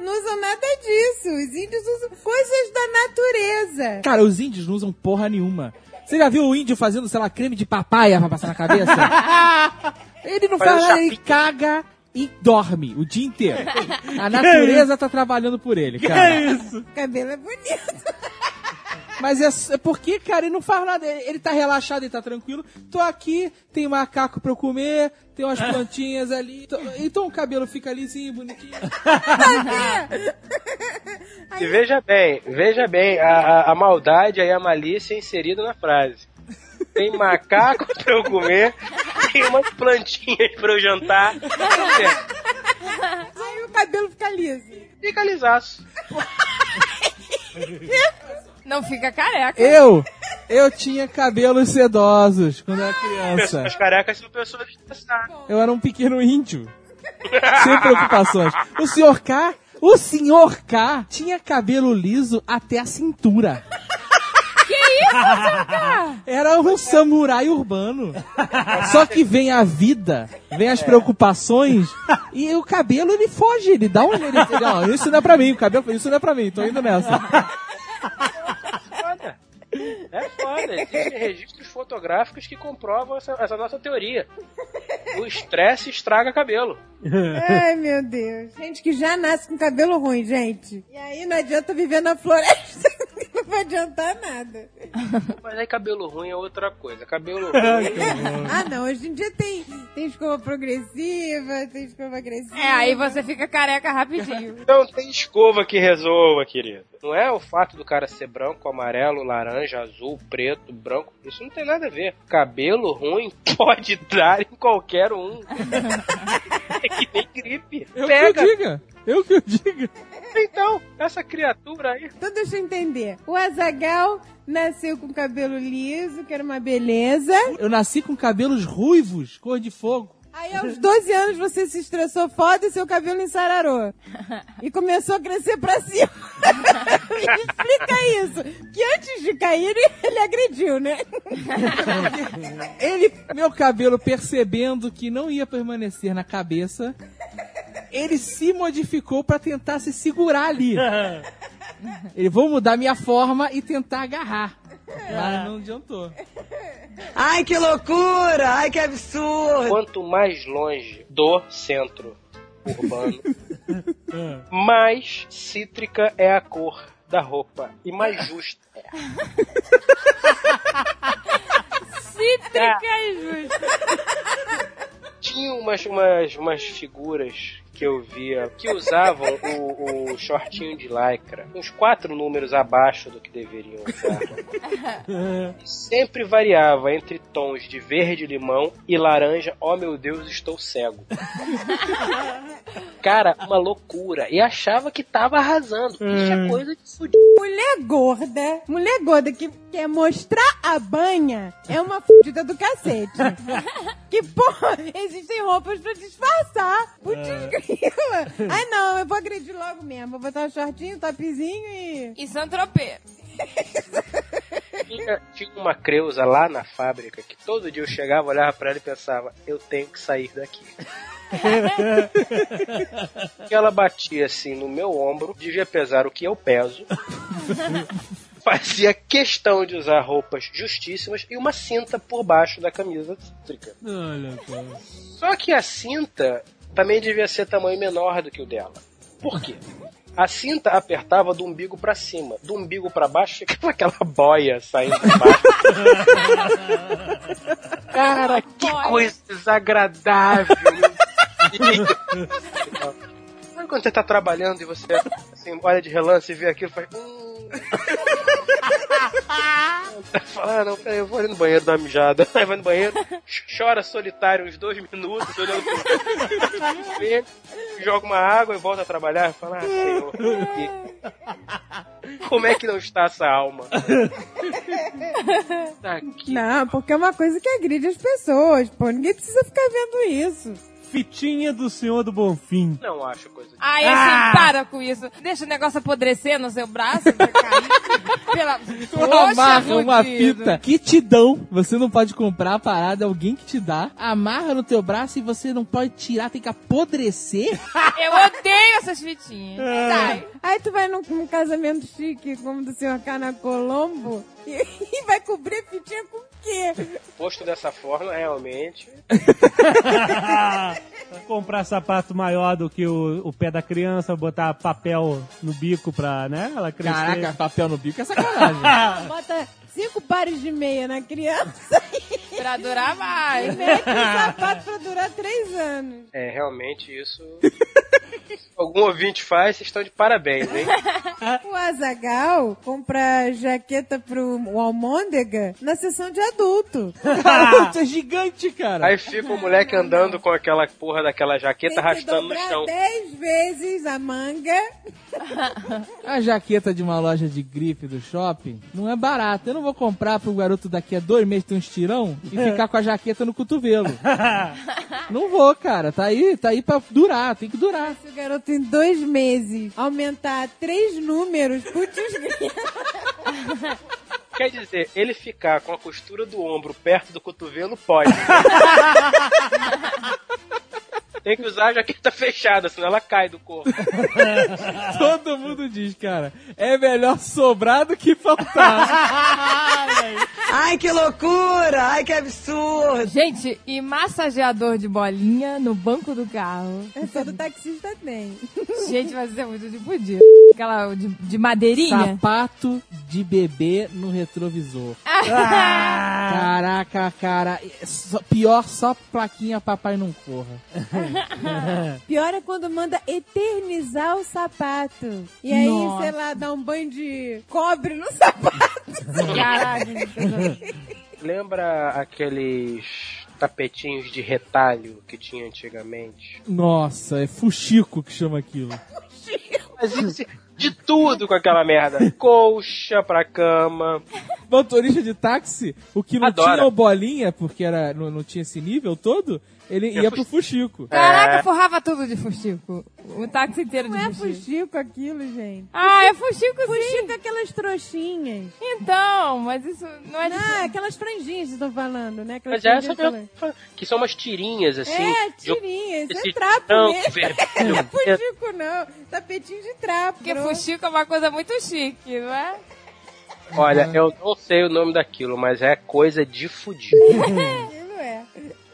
[SPEAKER 4] não usam nada disso. Os índios usam coisas da natureza.
[SPEAKER 5] Cara, os índios não usam porra nenhuma. Você já viu o índio fazendo, sei lá, creme de papaya pra passar na cabeça? ele não
[SPEAKER 3] Faz
[SPEAKER 5] nada, ele caga e dorme o dia inteiro. A natureza tá trabalhando por ele, cara.
[SPEAKER 1] isso?
[SPEAKER 4] O cabelo é bonito.
[SPEAKER 5] Mas é, é porque, cara, ele não faz nada. Ele, ele tá relaxado, ele tá tranquilo. Tô aqui, tem macaco pra eu comer, tem umas plantinhas ali. Tô- então o cabelo fica lisinho, bonitinho.
[SPEAKER 3] E veja bem, veja bem, a, a, a maldade e a malícia inserida na frase. Tem macaco pra eu comer, tem umas plantinhas pra eu jantar.
[SPEAKER 4] Aí o cabelo fica liso.
[SPEAKER 3] Fica lisaço.
[SPEAKER 2] Não fica careca.
[SPEAKER 5] Eu, eu tinha cabelos sedosos quando era criança.
[SPEAKER 3] Pessoas carecas são pessoas estressadas.
[SPEAKER 5] Eu era um pequeno índio. Sem preocupações. O senhor K, o senhor K tinha cabelo liso até a cintura.
[SPEAKER 2] Que isso, senhor K?
[SPEAKER 5] Era um samurai urbano. Só que vem a vida, vem as preocupações e o cabelo ele foge, ele dá um. Ele, não, isso não é pra mim, o cabelo, isso não é pra mim, tô indo nessa.
[SPEAKER 3] É foda. Existem registros fotográficos que comprovam essa, essa nossa teoria. O estresse estraga cabelo.
[SPEAKER 4] Ai, meu Deus. Gente que já nasce com cabelo ruim, gente. E aí não adianta viver na floresta. Não vai adiantar nada.
[SPEAKER 3] Mas aí cabelo ruim é outra coisa. Cabelo ruim.
[SPEAKER 4] ah, não. Hoje em dia tem, tem escova progressiva, tem escova agressiva.
[SPEAKER 2] É, aí você fica careca rapidinho.
[SPEAKER 3] Não tem escova que resolva, querido. Não é o fato do cara ser branco, amarelo, laranja, azul, preto, branco. Isso não tem nada a ver. Cabelo ruim pode dar em qualquer um. é que nem gripe.
[SPEAKER 5] Eu
[SPEAKER 3] Pega.
[SPEAKER 5] que eu diga. Eu que eu diga.
[SPEAKER 3] Então, essa criatura aí.
[SPEAKER 4] Então deixa eu entender. O Azagal nasceu com cabelo liso, que era uma beleza.
[SPEAKER 5] Eu nasci com cabelos ruivos, cor de fogo.
[SPEAKER 4] Aí aos 12 anos você se estressou foda e seu cabelo ensararou. E começou a crescer pra cima. Me explica isso. Que antes de cair, ele, ele agrediu, né?
[SPEAKER 5] Ele, meu cabelo percebendo que não ia permanecer na cabeça, ele se modificou pra tentar se segurar ali. Ele vou mudar minha forma e tentar agarrar. Mas não adiantou.
[SPEAKER 7] Ai, que loucura! Ai, que absurdo!
[SPEAKER 3] Quanto mais longe do centro urbano, mais cítrica é a cor da roupa e mais justa é.
[SPEAKER 2] Cítrica e justa.
[SPEAKER 3] Tinha umas, umas, umas figuras que eu via que usavam o, o shortinho de lycra uns quatro números abaixo do que deveriam usar. E sempre variava entre tons de verde limão e laranja. Oh meu Deus, estou cego. Cara, uma loucura. E achava que tava arrasando. Isso é coisa de fudido.
[SPEAKER 4] Mulher gorda, mulher gorda que quer mostrar a banha é uma fudida do cacete. que, porra, existem roupas pra disfarçar. Putz, grila. Ai, não, eu vou agredir logo mesmo. Vou botar um shortinho, um topzinho e...
[SPEAKER 2] E Santropê.
[SPEAKER 3] Tinha, tinha uma creusa lá na fábrica que todo dia eu chegava, olhava pra ela e pensava, eu tenho que sair daqui. que ela batia assim no meu ombro, devia pesar o que eu peso. Fazia questão de usar roupas justíssimas e uma cinta por baixo da camisa cítrica.
[SPEAKER 5] Olha só.
[SPEAKER 3] Só que a cinta também devia ser tamanho menor do que o dela. Por quê? A cinta apertava do umbigo pra cima. Do umbigo pra baixo ficava aquela boia saindo de baixo. Cara, que coisa desagradável. Sabe quando você tá trabalhando e você assim, olha de relance e vê aquilo e faz. Hum. Fala, ah, não, peraí, eu vou ali no banheiro dar uma mijada. Aí vai no banheiro, chora solitário uns dois minutos, olhando pro espelho, joga uma água e volta a trabalhar. Fala, ah, senhor, que- como é que não está essa alma? Tá aqui.
[SPEAKER 4] Não, porque é uma coisa que agride as pessoas, pô. Ninguém precisa ficar vendo isso.
[SPEAKER 1] Fitinha do Senhor do Bonfim.
[SPEAKER 3] Não acho coisa de...
[SPEAKER 2] Ai, assim,
[SPEAKER 1] Ah!
[SPEAKER 2] para com isso. Deixa o negócio apodrecer no seu braço, cair. Pela... Poxa,
[SPEAKER 5] amarra uma fita que te dão. Você não pode comprar a parada, é alguém que te dá. Amarra no teu braço e você não pode tirar, tem que apodrecer.
[SPEAKER 2] Eu odeio essas fitinhas. Sai.
[SPEAKER 4] Aí tu vai num, num casamento chique, como do senhor Cana Colombo, e, e vai cobrir a fitinha com o quê?
[SPEAKER 3] Posto dessa forma, realmente.
[SPEAKER 1] Comprar sapato maior do que o, o pé da criança, botar papel no bico pra, né? Ela crescer.
[SPEAKER 5] Caraca, papel no bico é sacanagem.
[SPEAKER 4] Bota cinco pares de meia na criança
[SPEAKER 2] Pra durar
[SPEAKER 4] e
[SPEAKER 2] mais.
[SPEAKER 4] mete um sapato pra durar três anos.
[SPEAKER 3] É, realmente isso. Algum ouvinte faz, vocês estão de parabéns, hein?
[SPEAKER 4] O Azagal compra jaqueta pro Almôndega na sessão de adulto.
[SPEAKER 5] Tu é gigante, cara.
[SPEAKER 3] Aí fica o moleque andando com aquela porra daquela jaqueta arrastando no chão.
[SPEAKER 4] dez vezes a manga.
[SPEAKER 5] A jaqueta de uma loja de grife do shopping não é barata. Eu não vou comprar pro garoto daqui a dois meses ter um estirão e ficar com a jaqueta no cotovelo. não vou, cara. Tá aí, tá aí pra durar, tem que durar.
[SPEAKER 4] Se o garoto em dois meses aumentar três números, putz.
[SPEAKER 3] Quer dizer, ele ficar com a costura do ombro perto do cotovelo pode. Tem que usar a jaqueta fechada, senão ela cai do corpo.
[SPEAKER 5] Todo mundo diz, cara, é melhor sobrar do que faltar.
[SPEAKER 7] Ai, que loucura! Ai, que absurdo!
[SPEAKER 2] Gente, e massageador de bolinha no banco do carro.
[SPEAKER 4] Todo taxista tem.
[SPEAKER 2] Gente, vai ser muito de fudido. Aquela de, de madeirinha.
[SPEAKER 5] Sapato de bebê no retrovisor. Caraca, cara. é pior só plaquinha papai não corra.
[SPEAKER 4] Pior é quando manda eternizar o sapato. E aí,
[SPEAKER 2] Nossa.
[SPEAKER 4] sei lá, dá um banho de cobre no sapato.
[SPEAKER 2] Caralho.
[SPEAKER 3] Lembra aqueles tapetinhos de retalho que tinha antigamente.
[SPEAKER 5] Nossa, é fuxico que chama aquilo.
[SPEAKER 3] Mas isso, de tudo com aquela merda. Colcha pra cama.
[SPEAKER 5] Motorista de táxi, o que não
[SPEAKER 3] Adora.
[SPEAKER 5] tinha o bolinha, porque era, não, não tinha esse nível todo, ele ia pro fuxico.
[SPEAKER 2] Caraca,
[SPEAKER 3] É.
[SPEAKER 2] forrava tudo de fuxico. O táxi inteiro
[SPEAKER 4] Não
[SPEAKER 2] de
[SPEAKER 4] é
[SPEAKER 2] fuxico.
[SPEAKER 4] fuxico aquilo, gente.
[SPEAKER 2] Ah, é fuxico sim.
[SPEAKER 4] Fuxico é aquelas trouxinhas.
[SPEAKER 2] Então, mas isso não é de...
[SPEAKER 4] Ah, aquelas franjinhas que estão falando, né? Aquelas
[SPEAKER 3] Mas é essa
[SPEAKER 4] franjinhas
[SPEAKER 3] mesmo. Que são umas tirinhas, assim.
[SPEAKER 4] É,
[SPEAKER 3] de-
[SPEAKER 4] tirinhas,
[SPEAKER 3] esse
[SPEAKER 4] é trapo
[SPEAKER 3] não,
[SPEAKER 4] mesmo.
[SPEAKER 3] vermelho.
[SPEAKER 4] Não é fuxico, não. Tapetinho de trapo.
[SPEAKER 2] Porque
[SPEAKER 4] pronto.
[SPEAKER 2] fuxico é uma coisa muito chique, não é?
[SPEAKER 3] Olha, eu não sei o nome daquilo, mas é coisa de fudido.
[SPEAKER 4] Aquilo é.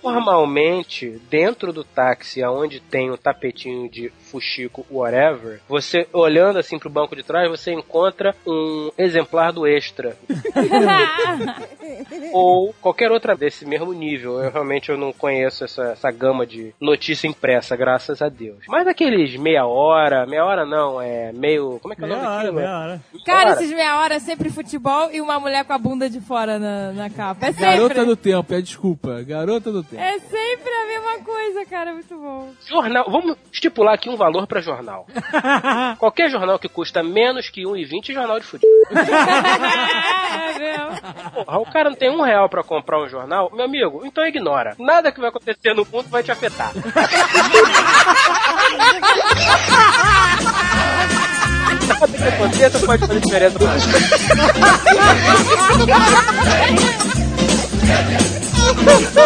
[SPEAKER 3] Normalmente, dentro do táxi, aonde tem o tapetinho de fuxico, whatever, você olhando assim pro banco de trás, você encontra um exemplar do extra. ou qualquer outra desse mesmo nível. Eu realmente eu não conheço essa, essa gama de notícia impressa, graças a Deus. Mas aqueles meia hora, meia hora não, é meio. Como é que é o nome
[SPEAKER 1] Meia hora,
[SPEAKER 3] daquilo?
[SPEAKER 1] meia hora.
[SPEAKER 2] Cara, esses meia hora é sempre futebol e uma mulher com a bunda de fora na, na capa. É sempre.
[SPEAKER 5] Garota do tempo, é desculpa. Garota do tempo.
[SPEAKER 2] É sempre a mesma coisa, cara. Muito bom.
[SPEAKER 3] Jornal, vamos estipular aqui um valor pra jornal. Qualquer jornal que custa menos que 1,20 é jornal de futebol.
[SPEAKER 2] é.
[SPEAKER 3] Porra, o cara não tem um real pra comprar um jornal, meu amigo, então ignora. Nada que vai acontecer no mundo vai te afetar. Nada que aconteça pode fazer diferença pra você.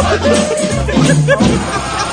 [SPEAKER 2] É